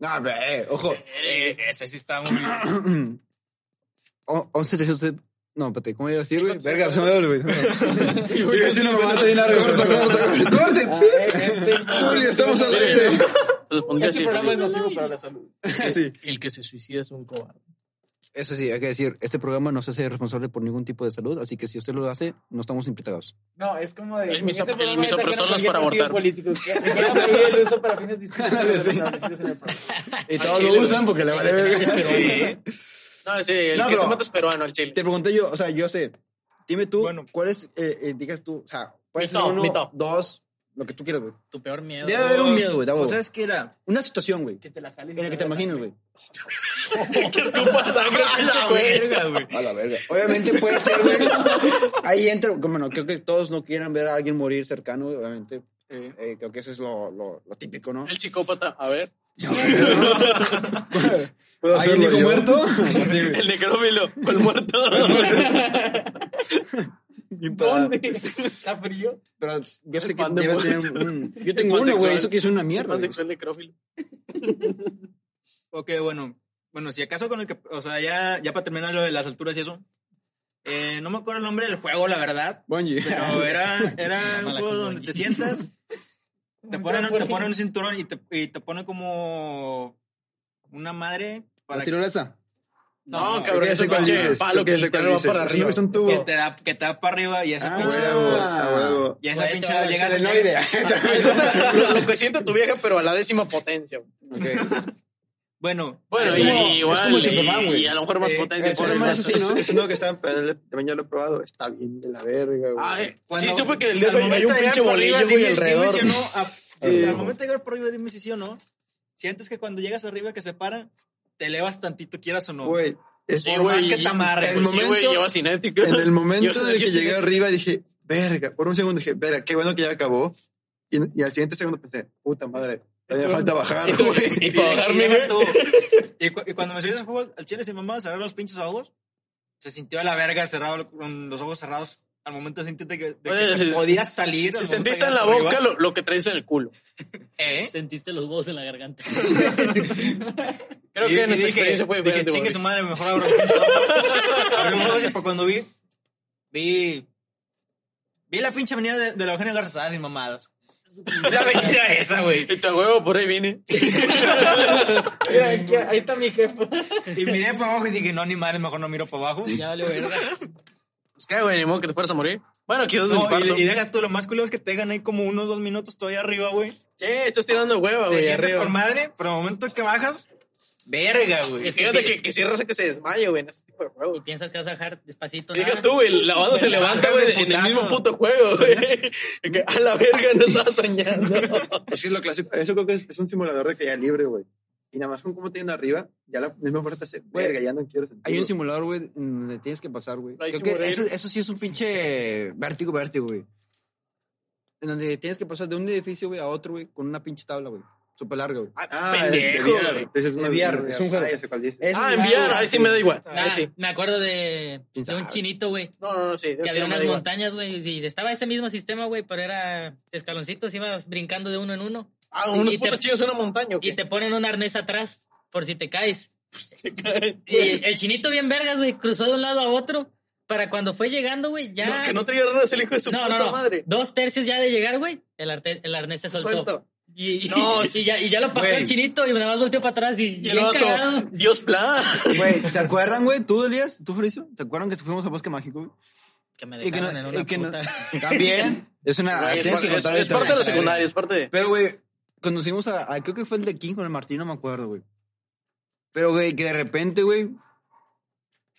No, ve, ojo. Eh, ese sí está muy... O- 11 de No, espérate, ¿cómo iba a decir, güey? ¿Cuántos Verga, se me dio, güey. Iba Yo a decir una mamada bien larga. Corta, corta, corta. ¡Corte! Julio, estamos al aire. Pues Este programa es nocivo para la salud. Sí. El que se suicida es un cobarde. Eso sí, hay que decir, este programa no se hace responsable por ningún tipo de salud, así que si usted lo hace, no estamos implicados. No, es como de. El miso- el misoprostol ajeno es para abortar. Que el uso para fines distintos. Y todos lo usan porque le vale verga. No, sí, el No, que pero- se mata es peruano, el chile. Te pregunté yo, o sea, yo sé. Dime tú, Bueno. ¿cuál es, eh, eh, digas tú, o sea, cuál Mi es el top, uno, mi top. dos, lo que tú quieras, güey? Tu peor miedo. Debe haber un miedo, güey, Pues. ¿Sabes qué era? Una situación, güey, Que te la jales. en la que te imaginas, güey. <laughs> que escupa sangre, <laughs> pinche güey. güey. A la verga. Obviamente puede ser, güey. Ahí entra, como no, creo que todos no quieran ver a alguien morir cercano, güey, obviamente. Eh, creo que eso es lo, lo, lo típico, ¿no? El psicópata, a ver. ¿Puedo ¿Alguien dijo muerto? <laughs> El necrófilo, el muerto. <laughs> ¿Dónde? ¿Está frío? Pero yo sé que debes tener un, Yo tengo uno, güey, eso que es una mierda. Pansexual necrófilo. Ok, bueno. Bueno, si acaso con el que... O sea, ya, ya para terminar lo de las alturas y eso. eh, no me acuerdo el nombre del juego, la verdad. Bungie. Pero era, era <laughs> un juego donde Bungie. te sientas, <laughs> te ponen, te ponen un cinturón y te, y te pone como una madre ¿La para que, tirolesa? No, creo cabrón, ese pinche palo que literal va para arriba. es un tubo. que te da, que te da para arriba y esa Ah, pinche... A huevo. Y esa pinche llega... Selenoide. lo, <laughs> lo que siente tu vieja, pero a la décima potencia. güey. Bueno, Bueno, Es y, como- es igual, como el Superman, y, güey. y a lo mejor más Eh, potencia. el eso. es así, ¿no? Es uno que está en también ya lo he probado. Está bien de la verga, güey. Ah, eh, Cuando- sí, supe que el al dedo hay momento un de pinche bolillo, güey, dime- dime alrededor. si no, a- Sí. Al momento de llegar por arriba, dime si sí o no. Sientes que cuando llegas arriba que se para, te elevas tantito, quieras o no. Güey, es Sí, por güey, más que te amarre, el Pues sí, güey, momento- lleva cinética. en el momento Yo en el que sí. llegué arriba dije, verga, por un segundo dije, verga, qué bueno que ya acabó. Y, y al siguiente segundo pensé, puta madre, todavía falta bajar, Y güey. y para bajarme, y, güey. tú- y cu- y cuando me subí a ese juego, al chile sin mamá, cerrar los pinches ojos, se sintió a la verga cerrado con los ojos cerrados al momento de sentirte que, de que Oye, si- podías salir. Si al sentiste en la boca lo, lo que traes en el culo. <laughs> ¿Eh? Sentiste los huevos en la garganta. <laughs> Creo Y- que en esta experiencia fue Dije, chingue su madre, mejor abro los pinches ojos. <laughs> Pues cuando vi, vi, vi la pinche avenida de, de la Eugenio Garzazada sin mamadas. La avenida esa, güey. Y te huevo, por ahí vine. <laughs> Mira, aquí- ahí está mi jefe. Y miré para abajo y dije, no, ni madre, mejor no miro para abajo. Ya vale verga. Pues qué, güey, ni modo que te fueras a morir. Bueno, quizás No, y, y deja tú, lo más culero es que te dejan ahí como unos dos minutos todavía arriba, güey. Che, estás tirando hueva, Te güey, sientes arriba. con madre, pero al momento que bajas, verga, güey. Y fíjate que, que cierras que se desmaye, güey, en este tipo de Y juego. piensas que vas a bajar despacito. Nada. tú, güey, la banda se Te <laughs> levanta, güey, en el mismo puto juego, güey. Y que a la verga no estaba soñando. <laughs> Es que es lo clásico. Eso creo que es, es un simulador de caída libre, güey. Y nada más con cómo tienen arriba, ya la misma fuerza hace, verga, ya no quiero sentir. Hay un simulador, güey, en donde tienes que pasar, güey. Creo que que eso, eso sí es un pinche vértigo, vértigo, güey. En donde tienes que pasar de un edificio, güey, a otro, güey, con una pinche tabla, güey. Súper larga, güey. Ah, Ah, pendejo, de güey. VR, una- es un juego. Ah. Es- Ah, enviar, ahí sí me da igual. Ah, Ahí sí. Me acuerdo de, ¿Quién de un chinito, güey. No, no, no, sí. Que había unas montañas, güey, y estaba ese mismo sistema, güey, pero era escaloncitos, ibas brincando de uno en uno. Ah, unos Y te- putos chicos en una montaña. Y te ponen un arnés atrás, por si te caes. Y el chinito bien vergas, güey, cruzó de un lado a otro, para cuando fue llegando, güey, ya... No, que no traía ruedas el hijo de su no, puta no, no. madre. Dos tercios ya de llegar, güey, el, el arnés se soltó. Suelto. Y, y- No, y ya, y ya lo pasó güey. el chinito y nada más volteó para atrás y, Y el cagado. Dios plan. Güey, ¿se acuerdan, güey? ¿Tú, Elías? ¿Tú, Fabricio? ¿Se acuerdan que fuimos al Bosque Mágico, güey? Que me que no- dejaron en una que no- puta. <laughs> También. Es una... Tienes que es, contar es parte de la secundaria, es parte de... Pero, güey, conocimos a, a- Creo que fue el de King con el Martín, no me acuerdo, güey. Pero, güey, que de repente, güey...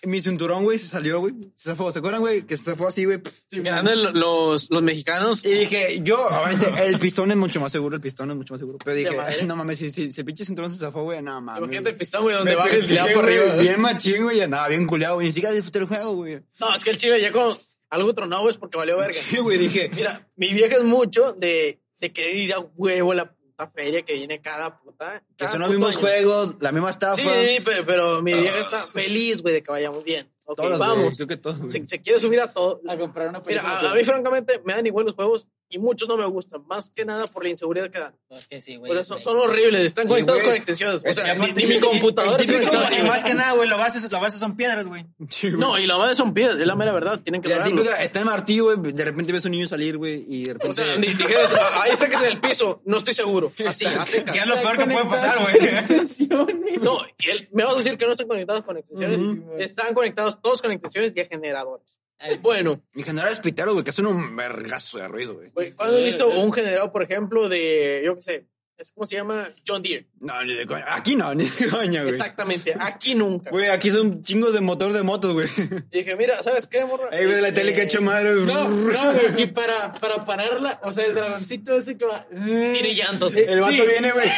Mi cinturón, güey, se salió, güey. Se zafó. ¿Se acuerdan, güey? Que se zafó así, güey. Grandes lo- los, los mexicanos. Y dije, yo, obviamente, el pistón es mucho más seguro, el pistón es mucho más seguro. Pero dije, no mames, si, si, si el pinche cinturón se zafó, güey, nada mames. Imagínate el pistón, güey, donde ya por güey, arriba. Bien machín, güey, andaba bien culeado, güey. Ni siquiera disfruté el juego, güey. No, es que el chile ya con algo tronado, güey, es porque valió verga. Sí, güey, dije, Mira, mi vieja es mucho de, de querer ir a huevo a la puta feria que viene cada puta. que son los mismos año. juegos, la misma estafa. Sí, pe- pero, mi vieja está feliz, güey, de que vayamos bien. Ok, Todas, vamos. Que. Se, se quiere subir a todo. A comprar una Mira, a, a mí francamente me dan igual los juegos y muchos no me gustan, más que nada por la inseguridad que dan. Es que sí, güey. O sea, son, horribles, están Sí, conectados güey. con extensiones. O sea, y ni, mi computadora y- y- se y- conecta y- así, Y güey. más que nada, güey, la base, la base son piedras, güey. Sí, güey. No, y la madre son piedras, es la mera verdad, tienen que así, saberlo. pues, está el martillo, güey, de repente ves un niño salir, güey, y de O repente... sea, ni dijeras, "Ah, ahí está que es en el piso, no estoy seguro. Así, a secas. Que es lo peor que puede pasar, güey. No, y él- me vas a decir que no están conectados con extensiones. Están conectados todos con extensiones y a generadores. Bueno, Mi general es pitero, güey, que hacen un vergazo de ruido, güey. güey, ¿cuándo he visto un generador, por ejemplo, de, yo qué sé, es como se llama John Deere? No, ni de coña. Aquí no, <laughs> ni de coña, güey. Exactamente, aquí nunca. Güey, aquí son chingos de motor de motos, güey. Y dije, mira, ¿sabes qué, morra? Ey, güey, la tele que ha hecho madre, güey. No, no, güey. Y para, para pararla, o sea, el dragoncito ese que va. Tiene llantas. El vato Sí. viene, güey.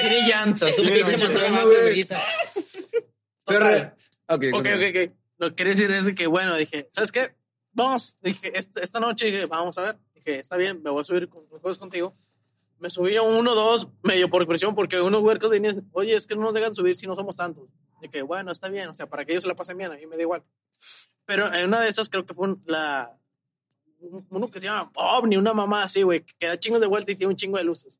Tiene un Sí, de güey. Pero... Ok, Ok, ok, ok. Lo que quería decir es que, bueno, dije, ¿sabes qué? Vamos, dije, esta, esta noche dije, vamos a ver. Dije, está bien, me voy a subir con los juegos contigo. Me subí a uno, dos, medio por presión, porque unos huercos venían, oye, es que no nos dejan subir si no somos tantos. Dije, bueno, está bien, o sea, para que ellos se la pasen bien, a mí me da igual. Pero en una de esas creo que fue la, un- uno que se llama OVNI, una mamá así, güey, que da chingos de vuelta y tiene un chingo de luces.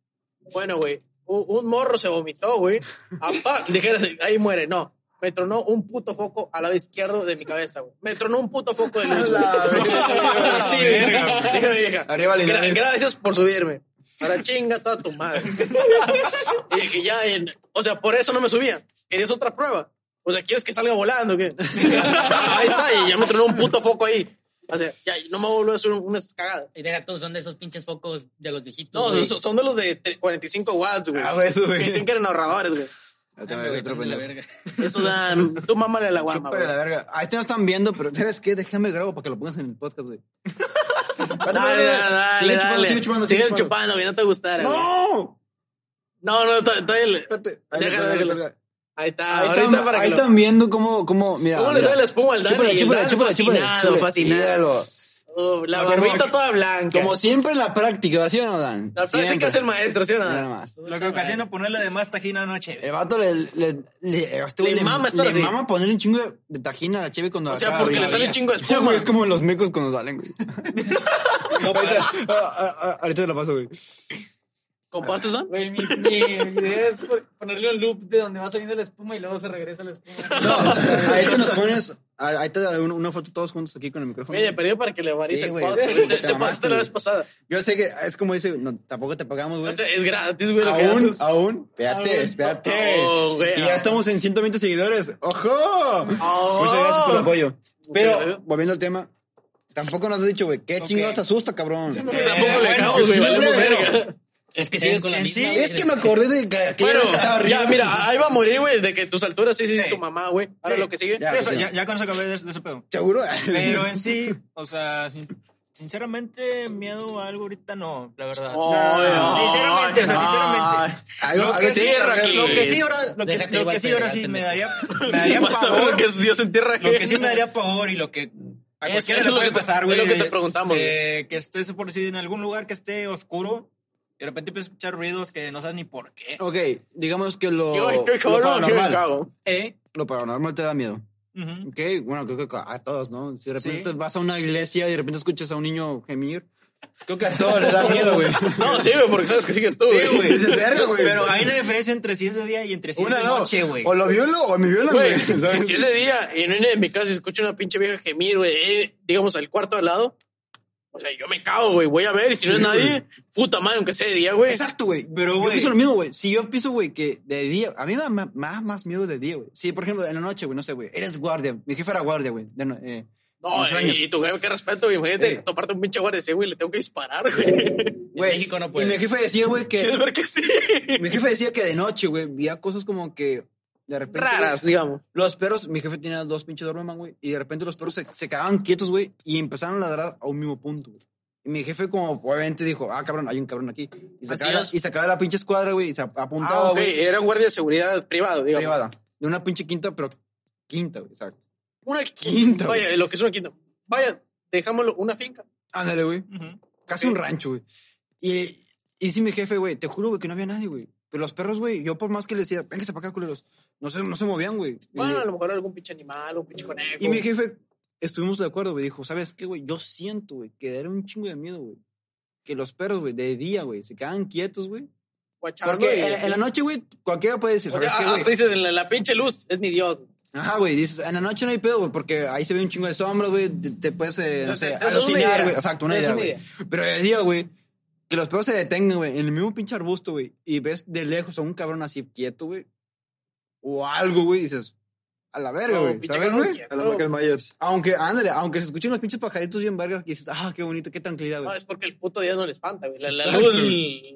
Bueno, güey, un, morro se vomitó, güey. <laughs> Dijeras, ahí muere, no. Me tronó un puto foco al lado izquierdo de mi cabeza, güey. Me tronó un puto foco de luz. Así, güey. Dije mi vieja. Arriba, "Gra- Linares. gracias por subirme. Ahora chinga toda tu madre. y dije, ya, en- o sea, por eso no me subía. Querías otra prueba. O sea, ¿quieres que salga volando? o ¿Qué? "Ah, <laughs> ahí está, y ya me tronó un puto foco ahí. O sea, ya, no me vuelvo a hacer unas cagadas. Y deja tú, son de esos pinches focos de los viejitos. No, güey. son, de los de tre- 45 watts, güey. Ah, güey, eso, güey. Que dicen que eran ahorradores, güey. Otro la verga. <laughs> Eso dan. Tú mámale la guama, Chúpale güey. la verga. Ah, este no están viendo, pero ¿sabes qué? Déjame grabo para que lo pongas en el podcast, güey. <laughs> Dale, dale, dale. Sigue chupando, dale. sigue chupando, Sigue sigue chupando. chupando, güey, no te gustara. güey. ¡No! No, no, todavía Déjalo, déjalo. Ahí está. Ahí están, para ahí que lo- están viendo cómo, cómo, mira. ¿Cómo le sale la espuma al Dani? Chúpale, chúpale, chúpale, fascinado, fascinado. Oh, la Como- barbita toda blanca. Como siempre en la práctica, ¿sí o no, Dan? la práctica Siempre. es el maestro, ¿sí o no? Mira nomás. Lo que ocasiona ponerle de más tajina anoche. El vato le, le, le, este Le güey mama estar le así. mama ponerle un chingo de, tajina a la cheve cuando O sea, porque le sale un chingo de <laughs> espuma. es como los mecos cuando salen, güey. <laughs> ahorita, ah, ah, ah, ahorita te lo paso, güey. ¿Compartes, ah? Güey, mi, mi idea es ponerle un loop de donde va saliendo la espuma y luego se regresa la espuma. No, ahí te nos pones, ah, ahí te da una, una foto todos juntos aquí con el micrófono. Oye, perdido para que le varíes Sí, el güey. Te <laughs> Te, te mamaste, pasaste la vez pasada. Yo sé que es como dice, no, tampoco te pagamos, güey. O sea, es gratis, güey, lo que aún, haces. aún, espérate, espérate. Oh, güey. y ya estamos en 120 seguidores. ¡Ojo! Oh. Muchas gracias por el apoyo. Pero, volviendo al tema, tampoco nos has dicho, güey, ¿qué chingados te asusta, cabrón? Sí, Eh, tampoco le bueno, dejamos, güey, sí, verga. Es que siguen con la en misma. sí. Es que me acordé de que aquella Bueno, vez que estaba arriba. ya, mira, ahí va a morir, güey, de que tus alturas sí, sí, Sí. tu mamá, güey. Ahora Sí. lo que sigue. Ya. Sí, o sea, ya, ya con eso acabé de, de ese pedo. ¿Seguro? Pero en <laughs> sí, o sea, sin- sinceramente, miedo a algo ahorita no, la verdad. Ay, ay, Sinceramente, o sea, sinceramente. ay. Algo- Lo que, sí, lo, aquí. lo que sí ahora, lo que, lo que sí ahora sí me daría, <laughs> me daría Vas a ver pavor. que es Dios en tierra. Lo que sí me daría <laughs> pavor y lo que a Eso- cualquiera eso le es lo puede que pasar, es güey. lo que te preguntamos, eh, que estés por decir en algún lugar que esté oscuro Y de repente empiezas a escuchar ruidos que no sabes ni por qué. Ok, digamos que lo, Yo estoy lo solo, yo me paranormal. cago. ¿Eh? Lo paranormal te da miedo. Ujú. Ok, bueno, creo que a todos, ¿no? Si de repente Sí. vas a una iglesia y de repente escuchas a un niño gemir, creo que a todos les da <laughs> miedo, güey. No, sí, güey, porque sabes que sigues tú, Sí, güey. Dices, verga, güey. Pero hay una diferencia entre si es de día y entre si es Una de no. noche, güey. O lo violo o me violan, güey. Si, es de día y no viene de mi casa y escucho una pinche vieja gemir, güey, eh, digamos al cuarto al lado, o sea, yo me cago, güey, voy a ver y si no es nadie, puta madre, aunque sea de día, güey. Exacto, güey. Pero, yo güey. pienso lo mismo, güey. Si yo pienso, güey, que de día, a mí me da más, más miedo de día, güey. Si, por ejemplo, en la noche, güey, no sé, güey, eres guardia. Mi jefe era guardia, güey. de no- eh, No, sueños. y, y tu jefe, qué respeto, güey, imagínate Eh. toparte un pinche guardia ese, güey, le tengo que disparar, güey. Güey, México no Y puede. mi jefe decía, güey, ¿Quieres que... ver que sí? mi jefe decía que de noche, güey, veía cosas como que... De repente... Raras, güey, digamos. Los perros, mi jefe tenía dos pinches Doberman, güey, y de repente los perros se, se quedaban quietos, güey, y empezaron a ladrar a un mismo punto, güey. Y mi jefe, como obviamente dijo, ah, cabrón, hay un cabrón aquí. Y sacaba, la, y sacaba la pinche escuadra, güey, y se ap- apuntaba, Ah, ok, güey, era un guardia de seguridad privado, digamos. privada. De una pinche quinta, pero quinta, güey, exacto. Una Quinta, Vaya, lo que es una quinta. Vaya, dejámoslo, una finca. Ándale, güey. Casi un rancho, güey. Y, y sí, mi jefe, güey, te juro, güey, que no había nadie, güey. Pero los perros, güey, yo por más que les decía, véngase para acá, culeros, no se, no se movían, güey. Bueno, a lo mejor algún pinche animal, un pinche conejo. Y mi jefe, estuvimos de acuerdo, güey. Dijo, ¿sabes qué, güey? Yo siento, güey, que era un chingo de miedo, güey. Que los perros, güey, de día, güey, se quedan quietos, güey. Porque en, en la noche, güey, cualquiera puede decir, O ¿sabes sea, qué, hasta dices, en la, la pinche luz, es mi Dios. Ajá, güey, dices, en la noche no hay pedo, güey, porque ahí se ve un chingo de sombras, güey. Te, te puedes, eh, no sé, alucinar, güey. Exacto, una idea, güey. Pero de día, güey, que los perros se detengan, güey, en el mismo pinche arbusto, güey, y ves de lejos a un cabrón así quieto, güey. O algo, güey, dices, a la verga, No, güey. pinche ¿Sabes, güey? A la Michael Myers. Aunque, ándale, aunque se escuchen los pinches pajaritos bien vergas, que dices, ah, qué bonito, qué tranquilidad, No, güey. es porque el puto día no le espanta, güey. La, luz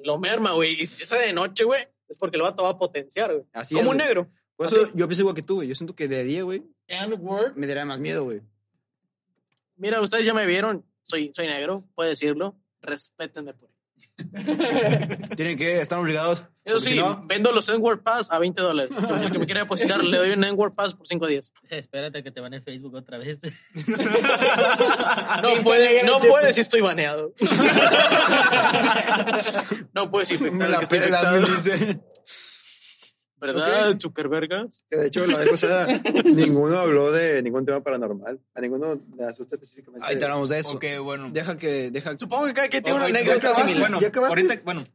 lo merma, güey. Y si esa de noche, güey, es porque el vato va a potenciar, güey. Así Como es, un negro. Por eso yo pienso igual que tú, güey. Yo siento que de día, güey, me daría más miedo, güey. Mira, ustedes ya me vieron. Soy, soy negro, puedo decirlo. Respétenme por ello. <laughs> Tienen que estar obligados. Eso sí, si no- vendo los N-Word Pass a 20 dólares. El que me quiera depositar, le doy un N-Word Pass por 5 días. <laughs> Espérate que te van en Facebook otra vez. No <laughs> puede, <laughs> no puede si estoy baneado. no puedes infectar la que infectado. dice. ¿Verdad, Zuckerbergas? Que de hecho, la vez pasada, ninguno habló de ningún tema paranormal. A ninguno le asusta específicamente. Ahí te hablamos de eso. Ok, bueno. Deja que, deja Supongo que cada quien tiene una anécdota acabaste. similar. Bueno, ¿Ya acabaste? ahorita, bueno.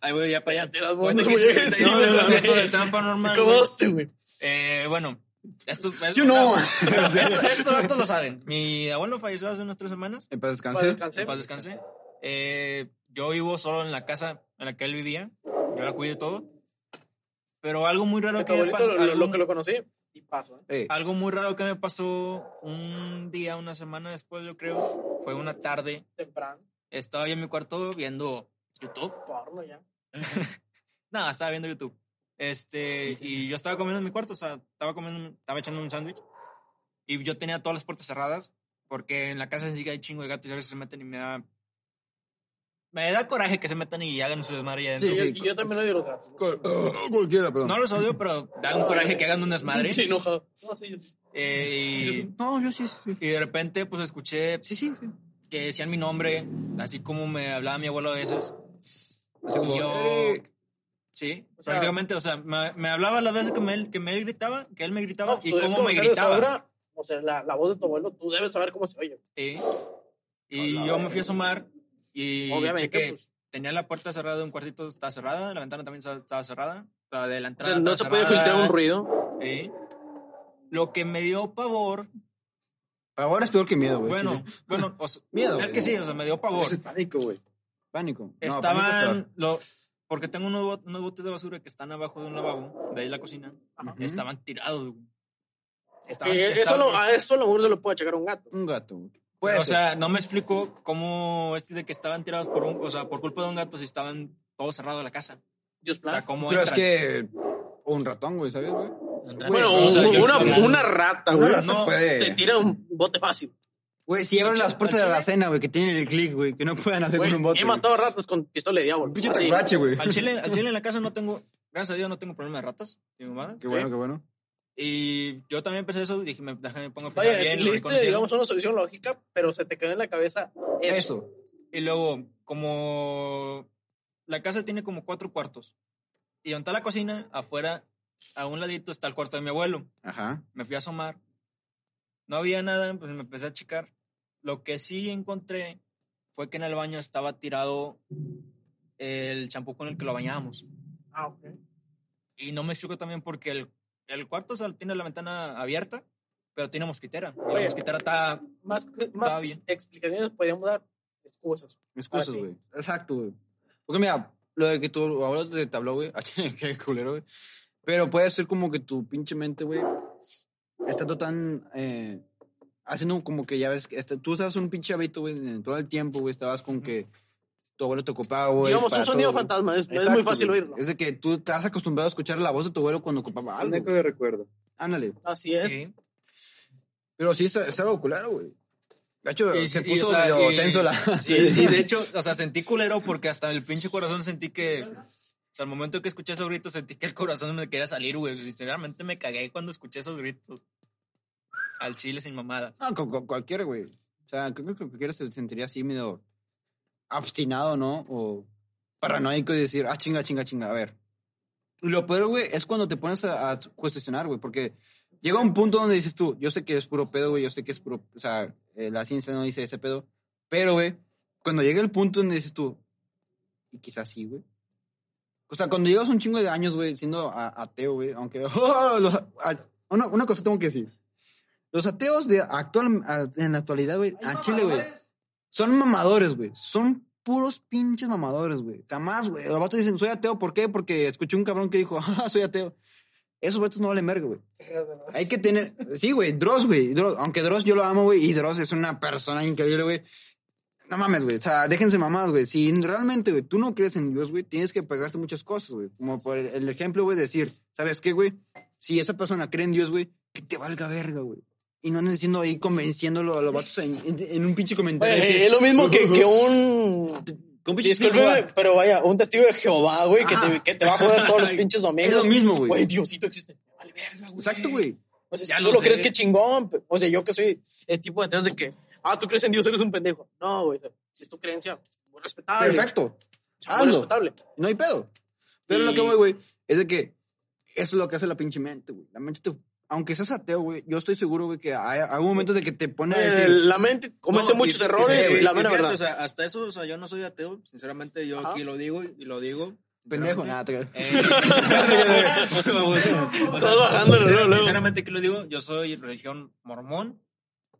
Ahí voy ya para allá. Te las <laughs> Sí, no, no, no, sí. eso del tema paranormal. ¿Cómo güey. Eh, bueno, esto, ¿Sí o no? <laughs> <laughs> esto, esto, esto lo saben. Mi abuelo falleció hace unas tres semanas. En paz Para descanse. En paz descanse. Eh, yo vivo solo en la casa en la que él vivía. Yo la cuido y todo. Pero algo muy raro que me pasó. lo, algo- lo que lo conocí, y paso, ¿eh? Algo muy raro que me pasó un día, una semana después, yo creo. Fue una tarde. Temprano. Estaba yo en mi cuarto viendo YouTube. Porno ya. Nada, estaba viendo YouTube. Este, y yo estaba comiendo en mi cuarto, o sea, estaba comiendo, estaba echando un sándwich. Y yo tenía todas las puertas cerradas, porque en la casa sí hay chingo de gatos y a veces se meten y me da. Me da coraje que se metan y hagan su desmadre ahí adentro. Sí, y yo también odio los gatos. oh, cualquiera, perdón. No los odio, pero da un coraje que hagan un desmadre. <laughs> Sí, enojado. No, sí, yo sí. Eh, y, No, yo sí, sí. y de repente, pues escuché Sí, sí. sí. que decían mi nombre, así como me hablaba mi abuelo a veces. Así como, Y yo- Eric. Sí, O sea- prácticamente, o sea, me, me hablaba las veces que me, que me gritaba, que él me gritaba No, y cómo me gritaba. sobra, o sea, la, la voz de tu abuelo, tú debes saber cómo se oye. Sí. Y Hola, yo me fui a asomar y Obviamente, chequé. pues. Tenía la puerta cerrada de un cuartito, estaba cerrada, la ventana también estaba, cerrada, la de la O sea, no se cerrada. filtrar un ruido. Sí. Lo que me dio pavor, Ahora es peor que miedo, güey. bueno, bueno, o sea, Miedo, es que sí, o sea, me dio pavor. <laughs> Es pánico, güey. Pánico. Estaban, lo, porque tengo unos, bot- unos botes de basura que están abajo de un lavabo, de ahí la cocina, Ajá. Estaban tirados. Estaban, Eh, eso, lo, a eso lo mejor se lo puede checar un gato. Un gato. Puede o ser. sea, no me explico cómo es de que estaban tirados por un, o sea, por culpa de un gato si estaban todo cerrado de la casa. Dios O sea, plan. cómo Pero es que. Un ratón, güey, ¿sabes, güey? Bueno, o sea, un- yo- una, una rata, Una güey. rata no, puede. Te tira un bote fácil. Güey, si abren Al las puertas de la cena, güey, que tienen el click, güey, que no puedan hacer con un bote. he güey. matado ratas con pistola de diablo. Pinche Así. tacuache, güey. Al chile, al chile en la <laughs> casa no tengo, gracias a Dios no tengo problema de ratas. mi mamá. Qué bueno, qué bueno. Y yo también empecé eso y dije, me, déjame, me pongo a fijar bien. lo reconocí. digamos, una solución lógica, pero se te quedó en la cabeza eso. Eso. Y luego, como la casa tiene como cuatro cuartos. Y donde está la cocina, afuera, a un ladito está el cuarto de mi abuelo. Ajá. Me fui a asomar. No había nada, pues me empecé a checar. Lo que sí encontré fue que en el baño estaba tirado el champú con el que lo bañábamos. Ah, ok. Y no me explico también porque el, el cuarto o sea, tiene la ventana abierta, pero tiene mosquitera. Y la Oye. mosquitera está... Más, más bien. explicaciones podríamos dar excusas. Excusas, güey. Exacto, güey. Porque mira, lo de que tu abuelo te tabló, güey. <laughs> Ah, qué culero, güey. Pero puede ser como que tu pinche mente, güey, está tan. Eh, haciendo como que ya ves que este, tú estabas un pinche hábito, güey, en todo el tiempo, güey. Estabas con que tu abuelo te ocupaba, güey. Digamos, un sonido todo, fantasma. Es, es muy fácil oírlo. Es de que tú estás acostumbrado a escuchar la voz de tu abuelo cuando ocupaba Un algo. eco de recuerdo. Ándale. Así es. Sí. Pero sí, está, está algo culero, güey. De hecho, Y- se y, puso o sea, medio y- tenso la. <laughs> Sí, y de hecho, o sea, sentí culero porque hasta el pinche corazón sentí que. O sea, al momento que escuché esos gritos, sentí que el corazón me quería salir, güey. Sinceramente me cagué cuando escuché esos gritos. Al chile sin mamada. No, con, con cualquiera, güey. O sea, creo que cualquiera se sentiría así medio obstinado, ¿no? O paranoico y decir, ah, chinga, chinga, chinga. A ver. Lo peor, güey, es cuando te pones a, a cuestionar, güey, porque llega un punto donde dices tú, yo sé que es puro pedo, güey, yo sé que es puro, o sea, eh, la ciencia no dice ese pedo, pero, güey, cuando llega el punto donde dices tú, y quizás sí, güey. O sea, cuando llevas un chingo de años, güey, siendo a- ateo, güey, aunque... <laughs> oh, los- a- una, una cosa tengo que decir. Los ateos de actual, en la actualidad, güey, a Chile, güey, son mamadores, güey. Son puros pinches mamadores, güey. Jamás, güey. Los vatos dicen, soy ateo. ¿Por qué? Porque escuché un cabrón que dijo, <laughs> ah, soy ateo. Esos vatos no valen verga, güey. Hay que tener... Sí, güey, Dross, güey. Dross. Aunque Dross yo lo amo, güey, y Dross es una persona increíble, güey. No mames, güey. O sea, déjense mamadas, güey. Si realmente, güey, tú no crees en Dios, güey, tienes que pegarte muchas cosas, güey. Como por el, el ejemplo, güey, decir, ¿sabes qué, güey? Si esa persona cree en Dios, güey, que te valga verga, güey. Y no andes diciendo ahí convenciéndolo a los vatos en, en- en un pinche comentario. Oye, es lo mismo que, que un. <laughs> Discúlpeme, pero vaya, un testigo de Jehová, güey, que te, que te va a joder todos los pinches domingos. Es lo mismo, güey. Güey, Diosito existe. Vale, verga, güey. Exacto, güey. O sea, Ya tú lo sé. crees que chingón. O sea, yo que soy el tipo de ateos de que, ah, tú crees en Dios, eres un pendejo. No, güey. Si es tu creencia, muy respetable. Perfecto. Muy respetable. No hay pedo. Pero Y- lo que voy, güey, es de que eso es lo que hace la pinche mente, güey. La mente te... Aunque seas ateo, güey, yo estoy seguro, güey, que hay, hay momentos de que te pone a Eh, decir... la mente comete No, muchos y- y- errores, sí, y la y mera fíjate, verdad. O sea, hasta eso, o sea, yo no soy ateo. Sinceramente, yo Ajá. aquí lo digo y lo digo. Pendejo, sinceramente. nada, te Eh, <laughs> Estás luego, luego. Sinceramente, aquí lo digo. Yo soy religión mormón.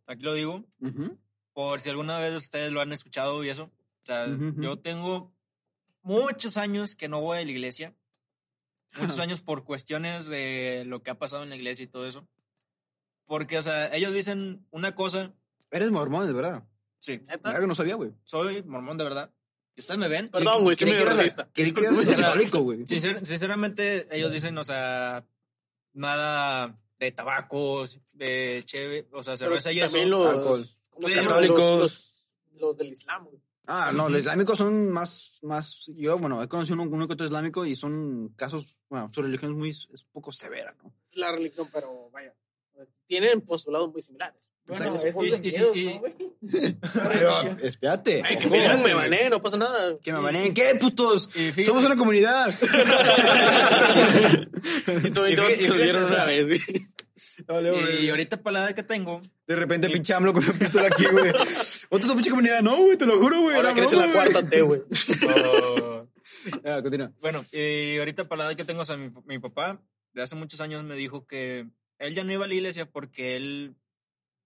Aquí lo digo. Ujú. Por si alguna vez ustedes lo han escuchado y eso. O sea, Ujú, ujú. yo tengo muchos años que no voy a la iglesia. Muchos años por cuestiones de lo que ha pasado en la iglesia y todo eso. Porque, o sea, ellos dicen una cosa. Eres mormón, de verdad. Sí, ¿Neta? Algo no sabía, güey. soy mormón de verdad. ¿Y ustedes me ven? Perdón, güey, sí me que que católico, güey. Sincer- sinceramente, ellos dicen, o sea, nada de tabacos, de cheve, o sea, cerveza y eso. también los, alcohol. los del Islam, güey. Ah, no, los islámicos son más, más... Yo, bueno, he conocido uno, uno que otro islámico y son casos... Bueno, su religión es muy... Es poco severa, ¿no? La religión, pero vaya. Tienen postulados muy similares. Bueno, es Y- miedo, ¿no? <laughs> Pero, espérate. Ay, que ojo, Facebook me banee, no pasa nada. Que me baneen. ¿Qué, putos? Somos una comunidad. <laughs> Y fíjese, o sea, una vez. Y ahorita para la edad que tengo, De repente pinche AMLO con una pistola aquí, güey. <laughs> Otra pinche comunidad. No, güey, te lo juro, güey. Ahora en la güey. cuarta T, güey. <laughs> Ah, continúa. bueno, y ahorita para la edad que tengo, o sea, mi, mi papá de hace muchos años me dijo que él ya no iba a la iglesia porque él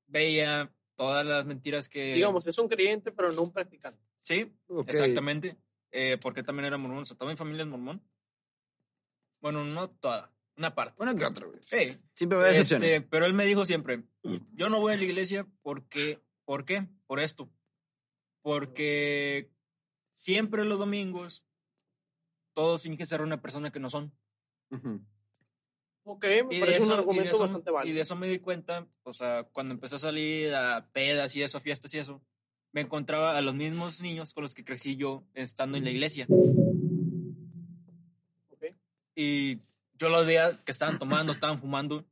veía todas las mentiras que... Digamos, es un creyente, pero no un practicante. Sí, Ok. exactamente. Eh, porque también era mormón, o sea, toda mi familia es mormón. Bueno, no toda, una parte. Una que otra, güey. Sí, Siempre va a Este, pero él me dijo siempre, yo no voy a la iglesia porque, ¿por qué? Por esto. Porque siempre los domingos todos fingen ser una persona que no son. Ok, me Y de, parece eso, un y de argumento eso- bastante y válido. de eso me di cuenta, o sea, cuando empecé a salir a pedas y eso, a fiestas y eso, me encontraba a los mismos niños con los que crecí yo estando en la iglesia. Ok. Y yo los veía que estaban tomando, estaban fumando.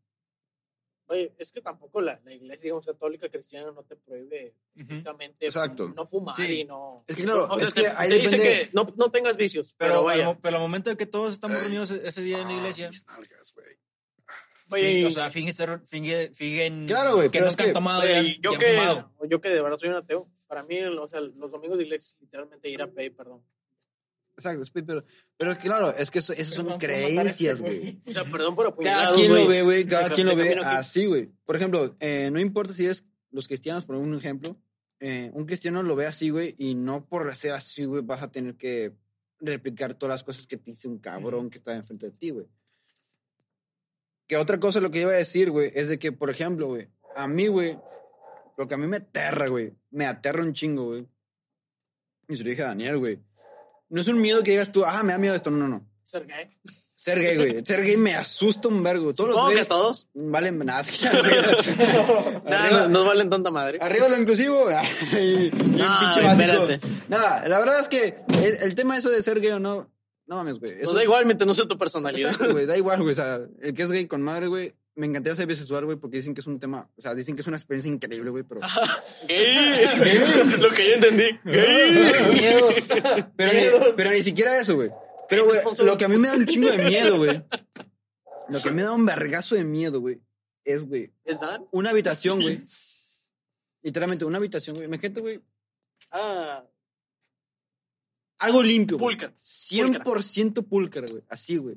Oye, es que tampoco la, la iglesia, digamos, católica cristiana no te prohíbe estrictamente Exacto. no fumar Sí. y no... Es que claro, o sea, es te, que ahí te dice depende- que no, no tengas vicios, pero, Pero, vaya. pero al momento de que todos estamos reunidos e- ese día en la iglesia, Mis nalgas. Oye, sí, y- o sea, fingen, ser, finge, fingen Claro, güey, que pero es nunca han que, tomado Oye, y yo y han que, fumado. yo que de verdad soy un ateo, para mí, o sea, los domingos de iglesia es literalmente ir a pedir perdón. Exacto, pero, pero claro, es que eso- esas son creencias, güey. este O sea, perdón por apuñalar. Cada quien lo ve, güey, cada De- quien de lo ve así, güey. Por ejemplo, eh, no importa si eres los cristianos, por un ejemplo, eh, un cristiano lo ve así, güey, y no por ser así, güey, vas a tener que replicar todas las cosas que te dice un cabrón que está enfrente de ti, güey. Que otra cosa lo que iba a decir, güey, es de que, por ejemplo, güey, a mí, güey, lo que a mí me aterra, güey, me aterra un chingo, güey. Y se lo dije a Daniel, güey. No es un miedo que digas tú, ah, me da miedo esto, no, no, no. Ser gay. Ser gay, güey. Ser gay me asusta un vergo. Todos los gays todos. valen nada. <laughs> <laughs> Nada, no, no valen tanta madre. Arriba lo inclusivo. <laughs> y, espérate. Nada, la verdad es que el, el tema eso de ser gay o no, no mames, güey. Nos Eso- da igual mientras no sea tu personalidad. Exacto, güey, da igual, güey. O sea, el que es gay con madre, güey, me encantaría ser bisexual, güey, porque dicen que es un tema, o sea, dicen que es una experiencia increíble, güey, pero... <laughs> Gay. <laughs> Lo que yo entendí. Pero ni, pero ni siquiera eso, güey. Pero, güey, lo que a mí me da un chingo de miedo, güey. <laughs> Lo que me da un vergazo de miedo, güey, es, güey, una habitación, güey. Literalmente, una habitación, güey. Imagínate, güey, Ah, algo limpio. güey. pulcra. 100% púlcara, güey. Así, güey.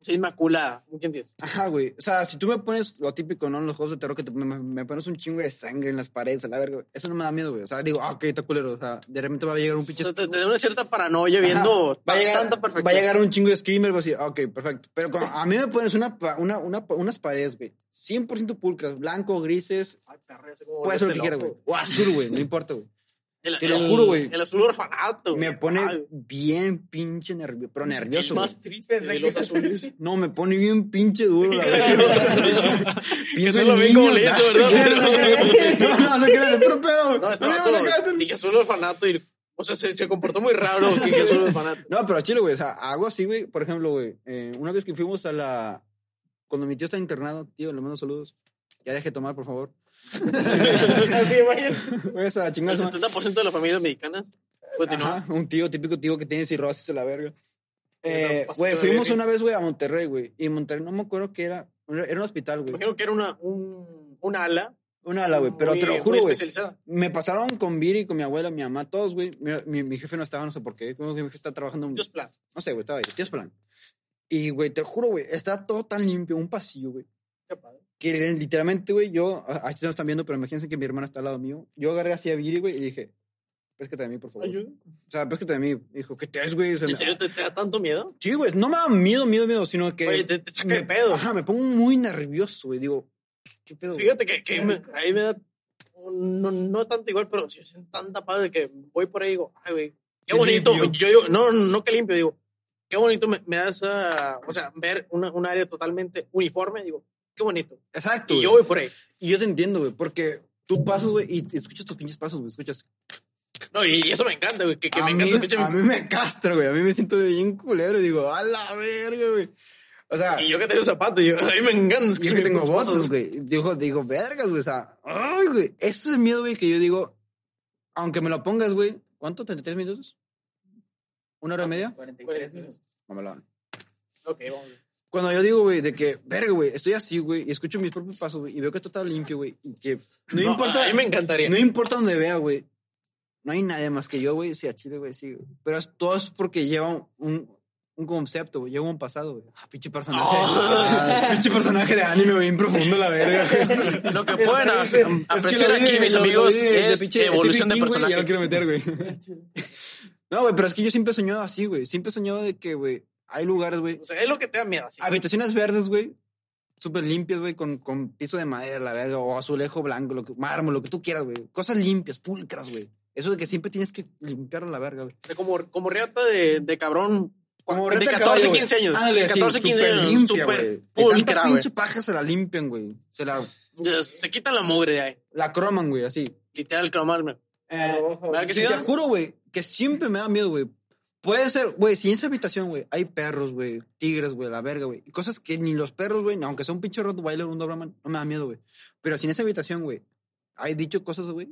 Sí, inmaculada. ¿Me entiendes? Ajá, güey. O sea, si tú me pones lo típico, ¿no? En los juegos de terror que te- me, me pones un chingo de sangre en las paredes, a la verga, güey. Eso no me da miedo, güey. O sea, digo, ah, ok, está culero. O sea, de repente va a llegar un O pinche... sea, te, te da una cierta paranoia viendo va, a llegar, tanta perfección. va a llegar un chingo de screamer, decir, ah, ok, perfecto. Pero cuando a mí me pones una, una, una, unas paredes, güey. 100% pulcras, blanco, grises, Ay, cómo puede ser lo que quieras, güey. O azul, güey, no importa, güey. El- Te lo el- juro, güey. El azul orfanato. Me pone Ay, bien pinche nervioso, pero nervioso, güey. más triste de los azules. No, me pone bien pinche duro, la <laughs> verdad. <laughs> Pienso en lo como niños, le hizo, ¿no? ¿verdad? No, no, se queda puro pedo. No, No, vato, no, no, no. dije azul orfanato y, o sea, se, se comportó muy raro que dije azul <laughs> orfanato. No, pero Chile, güey, o sea, hago así, güey. Por ejemplo, güey, eh, una vez que fuimos a la... Cuando mi tío está internado, tío, le mando saludos. Ya deje de tomar, por favor. <laughs> Voy a chingar El su 70% de las familias mexicanas. Continúa. Ajá, un tío, típico tío que tiene cirrosis a la verga. Eh, güey, fuimos una vez, güey, a Monterrey, güey. Y en Monterrey, no me acuerdo qué era. Era un hospital, güey. imagino que era una, un, una ala. Una ala, güey. Pero muy- te lo juro, güey. Me pasaron con Viri, con mi abuela, mi mamá, todos, güey. Mi, mi jefe no estaba, no sé por qué. Como que mi jefe está trabajando. Dios plan. No sé, güey, estaba ahí. Dios plan. Y, güey, te juro, güey, está todo tan limpio, un pasillo, güey. Que literalmente, güey, yo, aquí no están viendo, pero imagínense que mi hermana está al lado mío. Yo agarré así a Viri, güey, y dije, péscate de mí, por favor. Ayuda. O sea, péscate de mí. Dijo, ¿qué te es, güey? O sea, ¿En me- serio te, te da tanto miedo? Sí, güey, no me da miedo, miedo, miedo, sino que... Oye, te, te saca me- de pedo. Ajá, me pongo muy nervioso, güey. Digo, ¿qué pedo? Fíjate que, que me- ahí me da. No, no tanto igual, pero sí siento tanta padre que voy por ahí y digo, ay, güey, qué Qué bonito. limpio. Yo digo, no, no que limpio, digo, qué bonito me, me da esa. O sea, ver una, un área totalmente uniforme, digo, qué bonito. Exacto, Y yo voy por ahí. Y yo te entiendo, güey, porque tú pasas, güey, y escuchas tus pinches pasos, güey, escuchas... No, y eso me encanta, güey, que, me mí, encanta escuchar. A mí me castra, güey, a mí me siento bien culero y digo, a la verga, güey. O sea, Y yo que tengo zapatos, yo, a mí me encanta. yo que tengo votos, güey. Digo, digo, vergas, güey, o sea, ay, güey. Ese es el miedo, güey, que yo digo, aunque me lo pongas, güey, ¿cuánto? ¿33 minutos? ¿Una hora y media? 43 minutos. Mamalón. Ok, vamos. Cuando yo digo, güey, de que, verga, güey, estoy así, güey, y escucho mis propios pasos, güey, y veo que todo está limpio, güey, y que no, No, importa, A mí me encantaría. no importa donde vea, güey, no hay nadie más que yo, güey, sí, a Chile, güey, sí, güey. Pero es- todo es porque lleva un, un, un concepto, güey, lleva un pasado, güey. Ah, pinche personaje. Oh. Ah, pinche personaje de anime, güey, bien profundo, la verga. <laughs> Lo que pueden que apreciar lo aquí, de- mis lo- lo amigos, vi de- de es pinche evolución de Stephen King, güey, y Ya personaje. lo quiero meter, güey. <laughs> No, güey, pero es que yo siempre he soñado así, güey. Siempre he soñado de que, güey, hay lugares, güey, O sea, es lo que te da miedo. Así. habitaciones verdes, güey, súper limpias, güey, con, con piso de madera, la verga, o azulejo blanco, lo que, mármol, lo que tú quieras, güey. Cosas limpias, pulcras, güey. Eso de que siempre tienes que limpiarlo la verga, güey. Como, como riata de, de cabrón. Como de reta 14, caballo, güey. 15 años. Ándale, de así, 14, 15 súper años. limpia. De pulcra, pinche paja se la limpian, güey. Se la, Se quitan la mugre de ahí. la croman, güey, así. Literal, cromarme. Eh, ¿Verdad que sí, te juro, güey, que siempre me da miedo, güey. Puede ser, güey, si en esa habitación, güey, hay perros, güey, tigres, güey, la verga, güey. y Cosas que ni los perros, güey, aunque sea un pinche Rottweiler o un Doberman, no me da miedo, güey. Pero si en esa habitación, güey, hay dicho cosas, güey.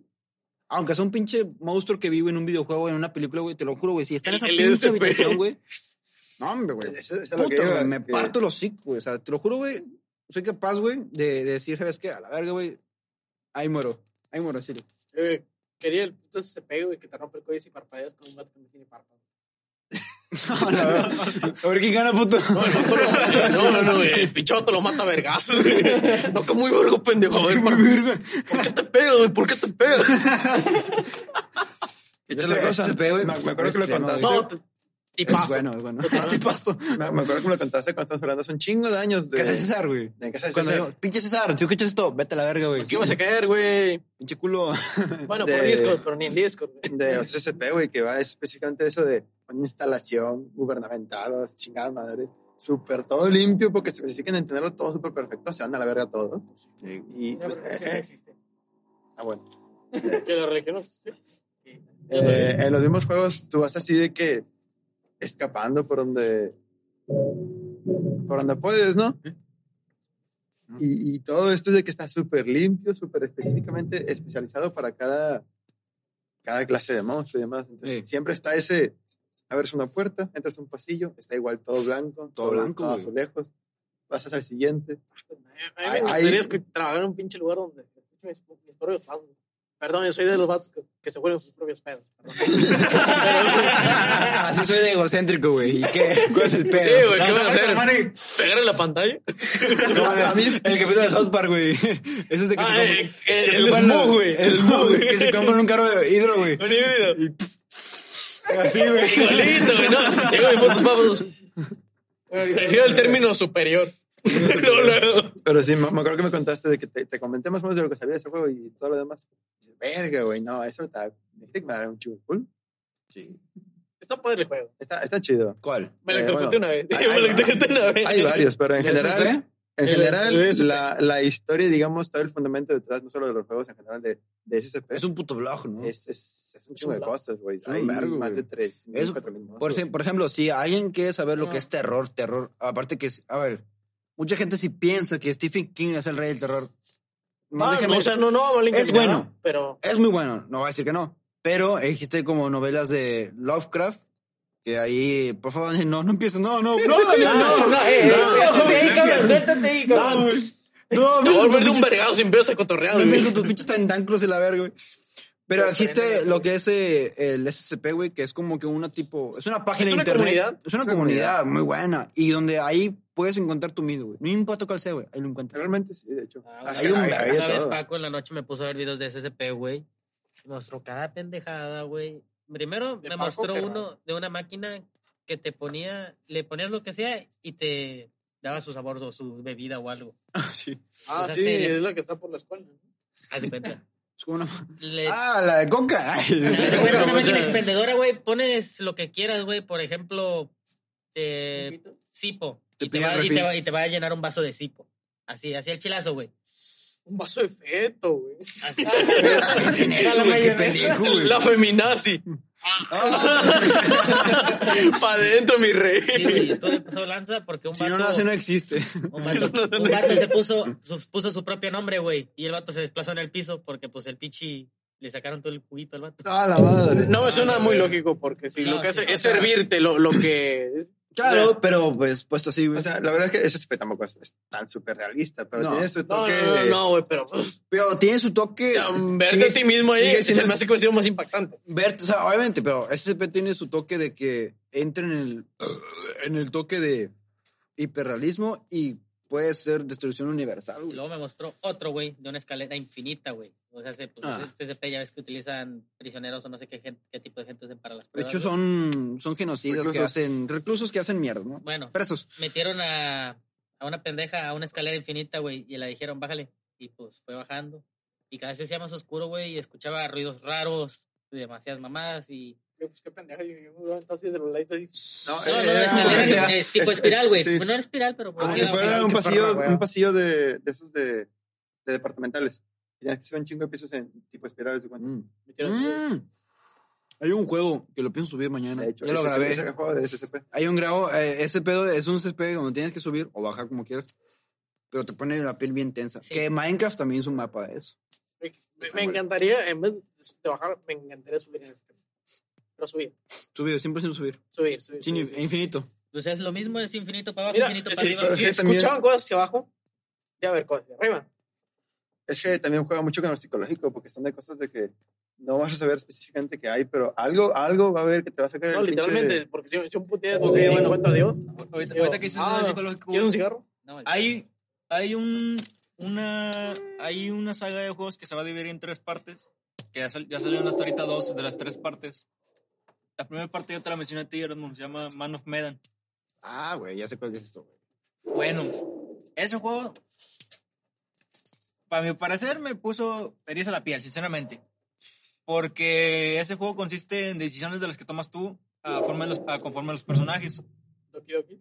Aunque sea un pinche monstruo que vive en un videojuego, en una película, güey, te lo juro, güey. Si está en esa pinche habitación, güey. <laughs> No, hombre, güey. Puta, güey, me que- parto los hocico, güey. O sea, te lo juro, güey. Soy capaz, güey, de, de decir, ¿sabes qué? A la verga, güey. Ahí muero. Ahí muero, sí. Eh, quería el puto SCP, güey, que te rompe el cuello y parpadeas con un vato que no tiene párpados. A ver quién gana, puto. No, el vato lo- no, no, no, güey, el pinche vato lo mata a vergazos, güey. No, que muy vergo, pendejo. A ver, par- ¿por qué te pegas, güey? ¿Por qué te pegas? <laughs> La cosa. Me, me acuerdo que lo contaste. No, te- y Es bueno, es bueno. ¿Qué pasó? <laughs> Me, me acuerdo que me lo contaste cuando estamos hablando hace un chingo de años de. ¿Qué hace César, güey? de casa de Cuando César. digo, pinche César, si escuchas esto, vete a la verga, güey. ¿Por qué ibas a caer, güey? Pinche culo. <laughs> Bueno, De- por Discord, pero ni en Discord. güey. de OCCP, güey, que va específicamente eso de una instalación gubernamental o chingada madre. Súper todo limpio, porque se si quieren entenderlo todo súper perfecto, se van a la verga todos. Y, pues, No, eh, sí, sí eh, existe. ah, bueno. <laughs> Que la religión no existe. Eh, en los mismos juegos tú vas así de que escapando por donde por donde puedes, ¿no? Y, y todo esto es de que está súper limpio, súper específicamente especializado para cada, cada clase de monstruo y demás. Entonces Sí. siempre está ese, abres una puerta, entras a un pasillo, está igual todo blanco, Todo blanco, todo azulejos, pasas al siguiente. Ay, me gustaría escu- trabajar en un pinche lugar donde mis, propios. Perdón, yo soy de los vatos que, que se huelen sus propios pedos. <laughs> Así soy de egocéntrico, güey. ¿Y qué? ¿Cuál es el pedo? Sí, güey, ¿qué vas a hacer? hermano, y- ¿Pegar en la pantalla? No, a mí, el capítulo de South Park, güey. Ese es de que Ah, se eh, compra- el- que se el los- güey. El Smug, güey. Que se compran un carro de hidro, güey. Un híbrido. Y Así, güey. Igualito, güey. No, sí, güey. <laughs> Prefiero el término superior. <laughs> Pero sí, me, me acuerdo que me contaste de que te, te comenté más o menos de lo que sabía de ese juego y todo lo demás. Dices, verga, güey, no, eso está, dijiste que me dará un chivo cool. Sí. Está padre el juego. Está, está chido. ¿Cuál? Me Eh, electrocuté bueno, una vez. hay- <laughs> Me electrocuté una vez. Hay varios, pero en ¿El general, en El- general el SP. la, la historia, digamos, todo el fundamento detrás, no solo de los juegos en general de, de SCP, Es un puto blog, ¿no? es, es, es un chingo de cosas, güey. Hay más güey. de 3, Es- 4 mil Por, por ejemplo, si alguien quiere saber lo que es terror, terror, aparte que es, a ver, mucha gente sí piensa que Stephen King es el rey del terror. No, Ah, déjame- o sea, no, no, mal Es bueno. Pero es muy bueno, no voy a decir que no, pero existe como novelas de Lovecraft, que ahí, por favor, <laughs> no, no empieces, no, no, no, <laughs> no, no, eh, no, ahí, cabrón, suéltate ahí, cabrón. no, güey. No, te voy a volver de un vergado sin pedos a cotorrear, no güey. con tus pinches tentáculos y la verga, güey. Pero existe lo que es eh, el SCP, güey, que es como que una tipo, es una página ¿Es una de internet. comunidad? Es una Una comunidad muy buena. Y donde ahí puedes encontrar tu miedo, güey. No importa cuál sea, güey. Ahí lo encuentras. Realmente sí, de hecho. Ah, hay un hay- Una vez. Paco en la noche me puso a ver videos de SCP, güey. Me mostró cada pendejada, güey. Primero ¿De me Paco? mostró uno raro. de una máquina que te ponía, le ponías lo que sea y te daba su sabor o su bebida o algo. <laughs> sí. Ah, O sea, sí, sí, le- es la que está por la escuela. ¿no? Haz de cuenta. <laughs> Es como una... Le, <laughs> Ah, la de coca. Ay. de cuenta, una máquina sea- expendedora, güey. Pones lo que quieras, güey. Por ejemplo, eh, Sipo. Te Y te, va, y, refil. te va, y te va a llenar un vaso de Sipo. Así, así el chilazo, güey. Un vaso de feto, güey. Así. <laughs> Hacen eso, güey, qué pendejo, güey. La feminazi. <laughs> Pa' adentro, mi rey. Sí, güey, esto pasó lanza porque un Si vato... no nace, no existe. Un vato, un vato se puso, su- puso su propio nombre, güey. Y el vato se desplazó en el piso porque, pues, el pichi le sacaron todo el juguito al vato. Ah, la madre. No, me suena muy lógico porque si No, lo que sí, hace es servirte lo, lo que. Claro, pero pues puesto así, güey. O sea, la verdad es que ese tampoco es, es tan súper realista, pero No. tiene su toque. no, no, no, güey, pero. O pero tiene su toque. sea, verte sigue- a ti mismo ahí sigue se siendo- me hace conocido más impactante. Verte, o sea, obviamente, pero SCP tiene su toque de que entra en el, en el toque de hiperrealismo y puede ser destrucción universal, Y güey. luego me mostró otro, güey, de una escalera infinita, güey. O sea, se, pues, Ah. este CP ya ves que utilizan prisioneros o no sé qué, gen- qué tipo de gente usan para las De pruebas. hecho, güey. son, son genocidas que Reclusos. hacen, reclusos que hacen mierda, ¿no? Bueno, Presos. metieron a, a una pendeja a una escalera infinita, güey, y le dijeron, bájale. Y pues fue bajando. Y cada vez se hacía más oscuro, güey, y escuchaba ruidos raros, demasiadas mamadas y... Pues qué pendeja, yo yo me levanto así de los laditos y. No, No, eh, no, como escalera que es, es tipo es- espiral, güey. sí. Bueno, no era espiral, pero... Como pues, si era- fuera un perra, pasillo, güey. un pasillo de, de esos de, de departamentales. Y ya que se ven chingo de pisos en tipo espirales de. Mm. me Mm. Hay un juego que lo pienso subir mañana. De hecho, ya lo grabé. ese juego de SCP. Hay un grabo, eh, ese pedo es un CSP donde tienes que subir o bajar como quieras. Pero te pone la piel bien tensa. Sí. Que Minecraft también es un mapa de eso. Me, me encantaría, en vez de bajar, me encantaría subir en este. Pero subir, Subir, 100% subir. subir, subir. Sin subir, infinito. Pues es lo mismo, es infinito para abajo, Mira, infinito para arriba. Si también- escuchaban cosas hacia abajo, ya ver cosas hacia arriba. Es que también juega mucho con lo psicológico, porque son de cosas de que no vas a saber específicamente qué hay, pero algo, algo va a haber que te va a sacar No, el pinche- literalmente, porque si, si un puteado Sí, se bueno. encuentra a Dios, Ahorita, digo, ahorita que dices ah, eso de psicológico, ¿quieres un cigarro? No, hay, hay un una hay una saga de juegos que se va a dividir en tres partes que ya, sal- ya salieron hasta ahorita dos de las tres partes la primera parte yo te la mencioné a ti Erasmo, se llama Man of Medan Ah, güey, ya sé cuál es esto, güey. bueno ese juego para mi parecer me puso eriza la piel sinceramente porque ese juego consiste en decisiones de las que tomas tú a forma de los, a conforme a los personajes Doki Doki.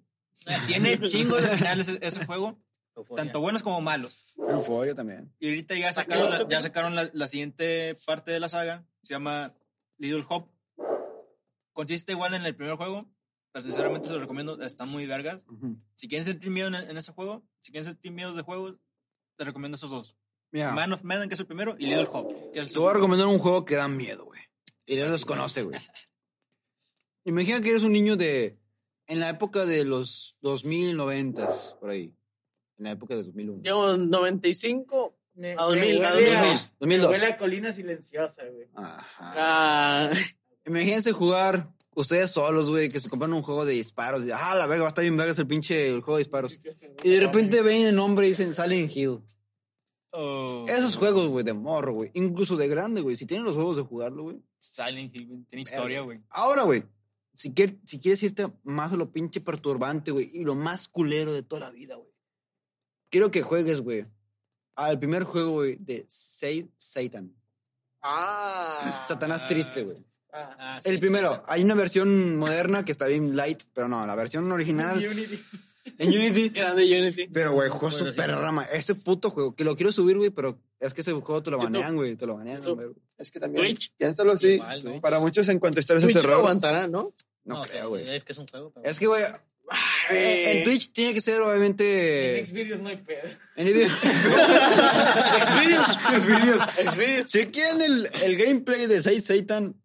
tiene chingos de finales ese- ese juego Euforia. tanto buenos como malos Euforia también. Y ahorita ya sacaron, la, ya sacaron la, la siguiente parte de la saga. Se llama Little Hope. Consiste igual en el primer juego. Pero sinceramente se los recomiendo. Están muy vergas. Ujú. Si quieren sentir miedo en, en ese juego, si quieren sentir miedo de juegos, les recomiendo esos dos. Mira, Man of Medan, que es el primero, y Little Hope, que es el te voy a recomendar un juego que da miedo, güey. Y ya los conoce, güey. <laughs> Imagina que eres un niño de... En la época de los 2090, por ahí. En la época de 2001. Digamos, 95 Me- a 2000, me a huele 2002. a- 2002. me Huele a colina silenciosa, güey. Ajá. Ah, Imagínense jugar ustedes solos, güey, que se compran un juego de disparos. Y, ah, la verga, va a estar bien vergas el pinche el juego de disparos. Y de repente ven el nombre y dicen Silent Hill. Oh, Esos juegos, güey, de morro, güey. Incluso de grande, güey. Si tienen los juegos de jugarlo, güey. Silent Hill, güey, tiene historia, güey. Ahora, güey. Si, si quieres irte más a lo pinche perturbante, güey. Y lo más culero de toda la vida, güey. Quiero que juegues, güey. Al primer juego, güey, de Satan. ah. Satanás triste, güey. Ah. Ah, El sí, primero. sí. Hay una versión moderna que está bien light, pero no, la versión original en Unity. <laughs> Grande Unity. Pero, güey, juego Bueno, sí. super rama. Ese puto juego, que lo quiero subir, güey, pero es que ese juego te lo banean, güey. Te lo banean. Es que también, Twitch. piénsalo así, Igual, ¿no? para muchos en cuanto a historias de lo terror, aguantará, ¿no? No, creo, güey. Es que es un juego. pero- Es que, güey, eh, en Twitch tiene que ser, En obviamente. Xvideos no hay pedo. En video. <laughs> Xvideos. Xvideos. Xvideos. Si quieren el, el gameplay de Say Satan,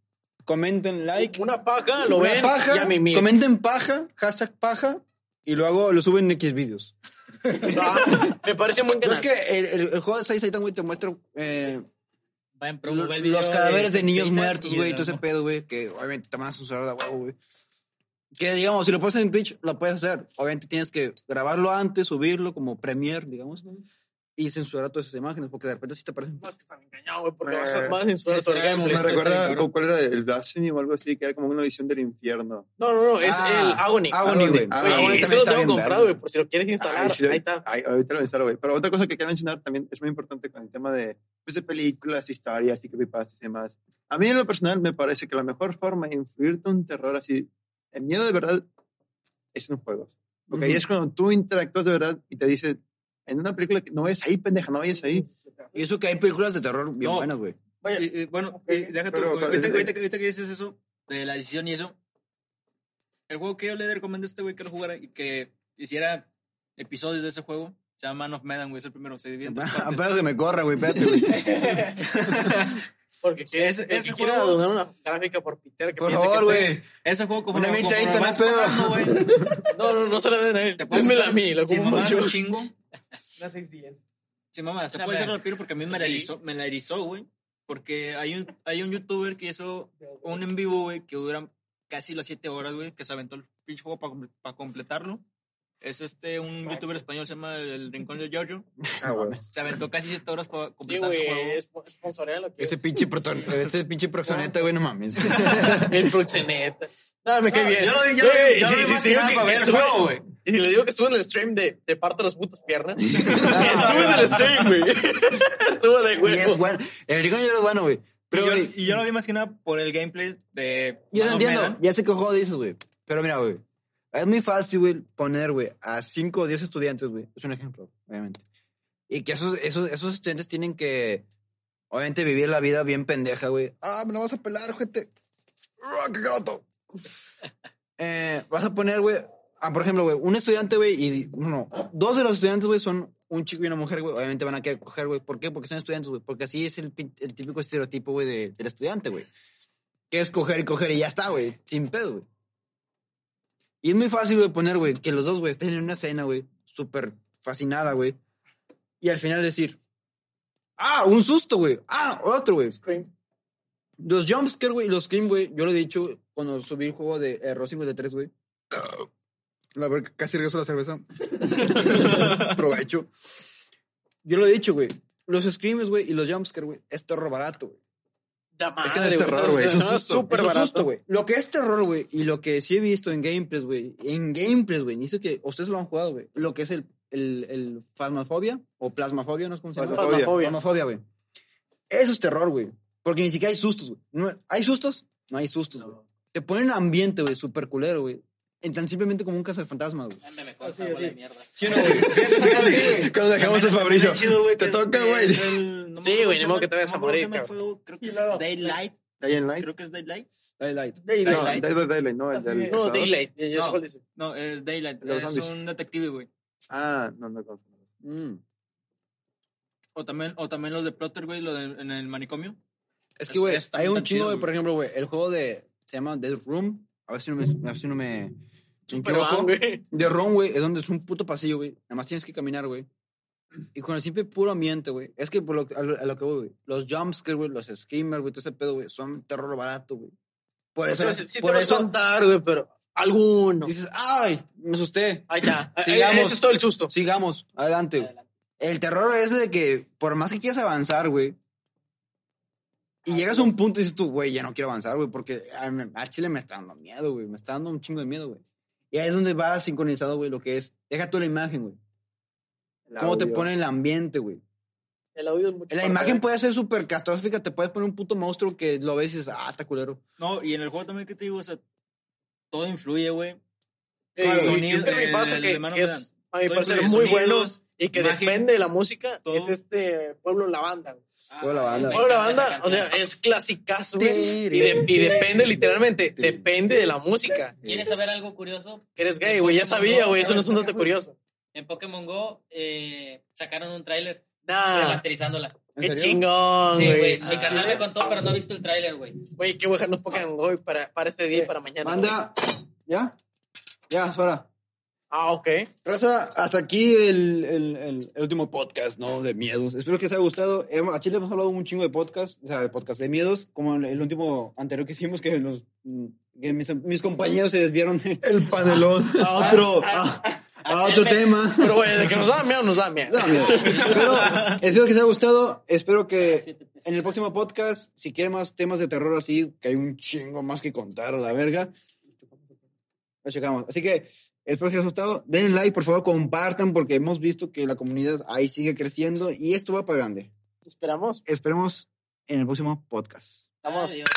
comenten like. Una paja, lo Una ven, paja, ya me miro. comenten paja, hashtag paja, y luego lo suben en Xvideos. Ah, me parece muy canal. es que el, el- el juego de Say Satan, güey, te muestra eh, Va en lo- promover el video los cadáveres de, niños muertos, güey, todo ese pedo, güey, que obviamente te van a censurar de huevo, güey. Que digamos, si lo pones en Twitch, lo puedes hacer. Obviamente tienes que grabarlo antes, subirlo como Premiere, digamos, y censurar todas esas imágenes, porque de repente sí te parecen. Más que están engañados, güey, porque Eh, vas a más censurar todo el gameplay. me recuerda cuál era el Blasphemy o algo así, que era como una visión del infierno. No, no, no, es Ah, el Agony. Agony, güey. Ah, eso lo tengo comprado, güey, por si lo quieres instalar. Ay, sí, ahí está. ay, ahorita lo instalo, güey. Pero otra cosa que quiero mencionar también es muy importante con el tema de, pues, de películas, historias y creepypastas y demás. A mí en lo personal me parece que la mejor forma de influirte un terror así, el miedo de verdad, es en juegos. Porque ahí Ujú. es cuando tú interactúas de verdad y te dice, en una película que no vayas ahí, pendeja, no vayas ahí. Y eso que hay películas de terror bien No. buenas, güey. Y- y, bueno, tú, Pero, ahorita, que- ahorita que dices eso, de la decisión y eso, el juego que yo le recomendé a este güey que lo jugara y que hiciera episodios de ese juego, se llama Man of Medan, güey, es el primero, se divide en. Apenas que me corra, güey, espérate, güey. <laughs> Porque quiere, Ese- que ese quiera juego- donar una gráfica por Peter que Por favor, güey. Ese juego como Una como- 1030, como no vas pedo. pasando, <laughs> No, no, no se la den a él. Démela a mí, si mamás más yo. un chingo, Una 610. si mamás, se Una puede hacer ver- rápido porque a mí me la Sí. erizó, me la erizó, güey, porque hay un, hay un youtuber que hizo un en vivo, güey, que dura casi las 7 horas, güey, que se aventó el pinche juego para completarlo. Es este, un youtuber español, se llama El Rincón de Giorgio. <laughs> Ah, güey. Se aventó casi 7 horas para Sí, completar güey, ese juego. es es Ese pinche proton, <laughs> ese pinche proxoneta, güey, no mames. <laughs> El proxeneta. No, me cae No, bien. yo lo vi- yo lo vi- Güey, yo lo sí, vi sí, sí, para ver el juego, güey. Y si le digo que estuve en el stream de Te parto las putas piernas. estuve en el stream, güey. estuve de Y es bueno. El Rincón es bueno, güey. Pero, y, yo, güey, y yo lo vi más que nada por el gameplay de. yo no entiendo. Ya sé qué juego dices, güey. Pero mira, güey. Es muy fácil, güey, poner, güey, a 5 o 10 estudiantes, güey. Es un ejemplo, obviamente. Y que esos, esos, esos estudiantes tienen que, obviamente, vivir la vida bien pendeja, güey. Ah, me la vas a pelar, gente. ¡Ah, qué gato! <laughs> Eh, vas a poner, güey, ah, por ejemplo, güey, un estudiante, güey, y no, dos de los estudiantes, güey, son un chico y una mujer, güey. Obviamente van a querer coger, güey. ¿Por qué? Porque son estudiantes, güey. Porque así es el, el típico estereotipo, güey, de- del estudiante, güey. Que es coger y coger y ya está, güey. Sin pedo, güey. Y es muy fácil, güey, poner, güey, que los dos, güey, estén en una cena, güey, súper fascinada, güey. Y al final decir, ah, un susto, güey. Ah, otro, güey. Scream. Los jumpscare, güey, y los scream, güey, yo lo he dicho cuando subí el juego de Error 53, güey. La verdad, casi regreso la cerveza. <laughs> Provecho. Yo lo he dicho, güey. Los screams, güey, y los jumpscare, güey, es terror barato, güey. Da Es que madre, no es terror, güey. Es un susto. Súper es un barato. susto, güey. Lo que es terror, güey, y lo que sí he visto en gameplays, güey. En gameplays, güey. Dice que ustedes lo han jugado, güey. Lo que es el, el, el phasmophobia o plasmafobia, no sé cómo se llama. Phasmophobia. Phasmophobia, güey. Eso es terror, güey. Porque ni siquiera hay sustos, güey. No- ¿Hay sustos? No hay sustos, güey. Te ponen un ambiente, güey, súper culero, güey. En tan simplemente como un güey. Así, bola así. de mierda. Sí, no, güey. Cuando dejamos a Fabricio. Te toca, güey. no Sí, güey, ni modo que te vayas a no morir, cabrón. Creo que es Daylight. Day and Light. Creo que es Daylight. Daylight. No, Daylight. Dead by Daylight, no, el del No, cazador. Daylight. No. No, es Daylight. Es un detective, güey. Ah, no, no. no. Mm. O también, o también los de Plotter, güey, lo de, en el manicomio. Es que, güey, hay un chingo, chido, güey, güey. por ejemplo, güey, el juego de. Se llama Dead Room. A ver si no me. A ver si no me. equivoco. De Room, güey, es donde es un puto pasillo, güey. Nada más tienes que caminar, güey. Y con el simple puro ambiente, güey. Es que por lo, a, lo, a lo que voy, güey. Los jumpscares, güey, los screamers, güey, todo ese pedo, güey, son terror barato, güey. Por O eso, sea, sí, por eso contar, güey, pero alguno. dices, ay, me asusté. Ahí ya. <laughs> Sigamos. Ese es todo el susto. Sigamos, adelante. Adelante. El terror es de que, por más que quieras avanzar, güey, y llegas a un punto y dices tú, güey, ya no quiero avanzar, güey, porque a, Chile me está dando miedo, güey, me está dando un chingo de miedo, güey. Y ahí es donde va sincronizado, güey, lo que es, deja tú la imagen, güey. Cómo te pone el ambiente, güey. El audio es mucho. La imagen ver. puede ser súper catastrófica, te puedes poner un puto monstruo que lo ves y dices, ah, está culero. No, y en el juego también, ¿qué te digo? O sea, todo influye, güey. Eh, el sonido, y un creepyasta el que, Mano que es, Vean. a mi parecer, muy bueno sonidos, y que depende de la música. todo. Es este Pueblo La Banda. güey. Pueblo La Banda. Pueblo La Banda, o sea, es clasicazo, güey. Y, de- y depende, literalmente, depende de la música. ¿Quieres saber algo curioso? Eres gay, güey, ya sabía, güey, eso no es un dato curioso. En Pokémon Go eh, sacaron un tráiler Nah, remasterizándola. ¿En qué chingón, Sí, güey. güey. Mi canal me contó, pero no he visto el tráiler, güey. Güey, qué bueno nos Pokémon Go para, para este día y para mañana. Manda, ¿ya? Ya, fuera. Ah, ok. Raza, hasta aquí el, el, el, el último podcast, ¿no? De miedos. Espero que os haya gustado. Hemos- A Chile hemos hablado un chingo de podcast, o sea, de podcast de miedos, como el, el último anterior que hicimos, que, los, que mis, mis compañeros se desviaron de- El panelón. <laughs> a otro, a, a otro tema. Pero, güey, de que nos da miedo, nos da miedo. No, mira. Pero espero que os haya gustado. Espero que en el próximo podcast, si quieren más temas de terror así, que hay un chingo más que contar a la verga, lo checamos. Así que espero que os haya gustado. Denle like, por favor, compartan, porque hemos visto que la comunidad ahí sigue creciendo y esto va para grande. Esperamos. Esperemos en el próximo podcast. Vamos. Adiós.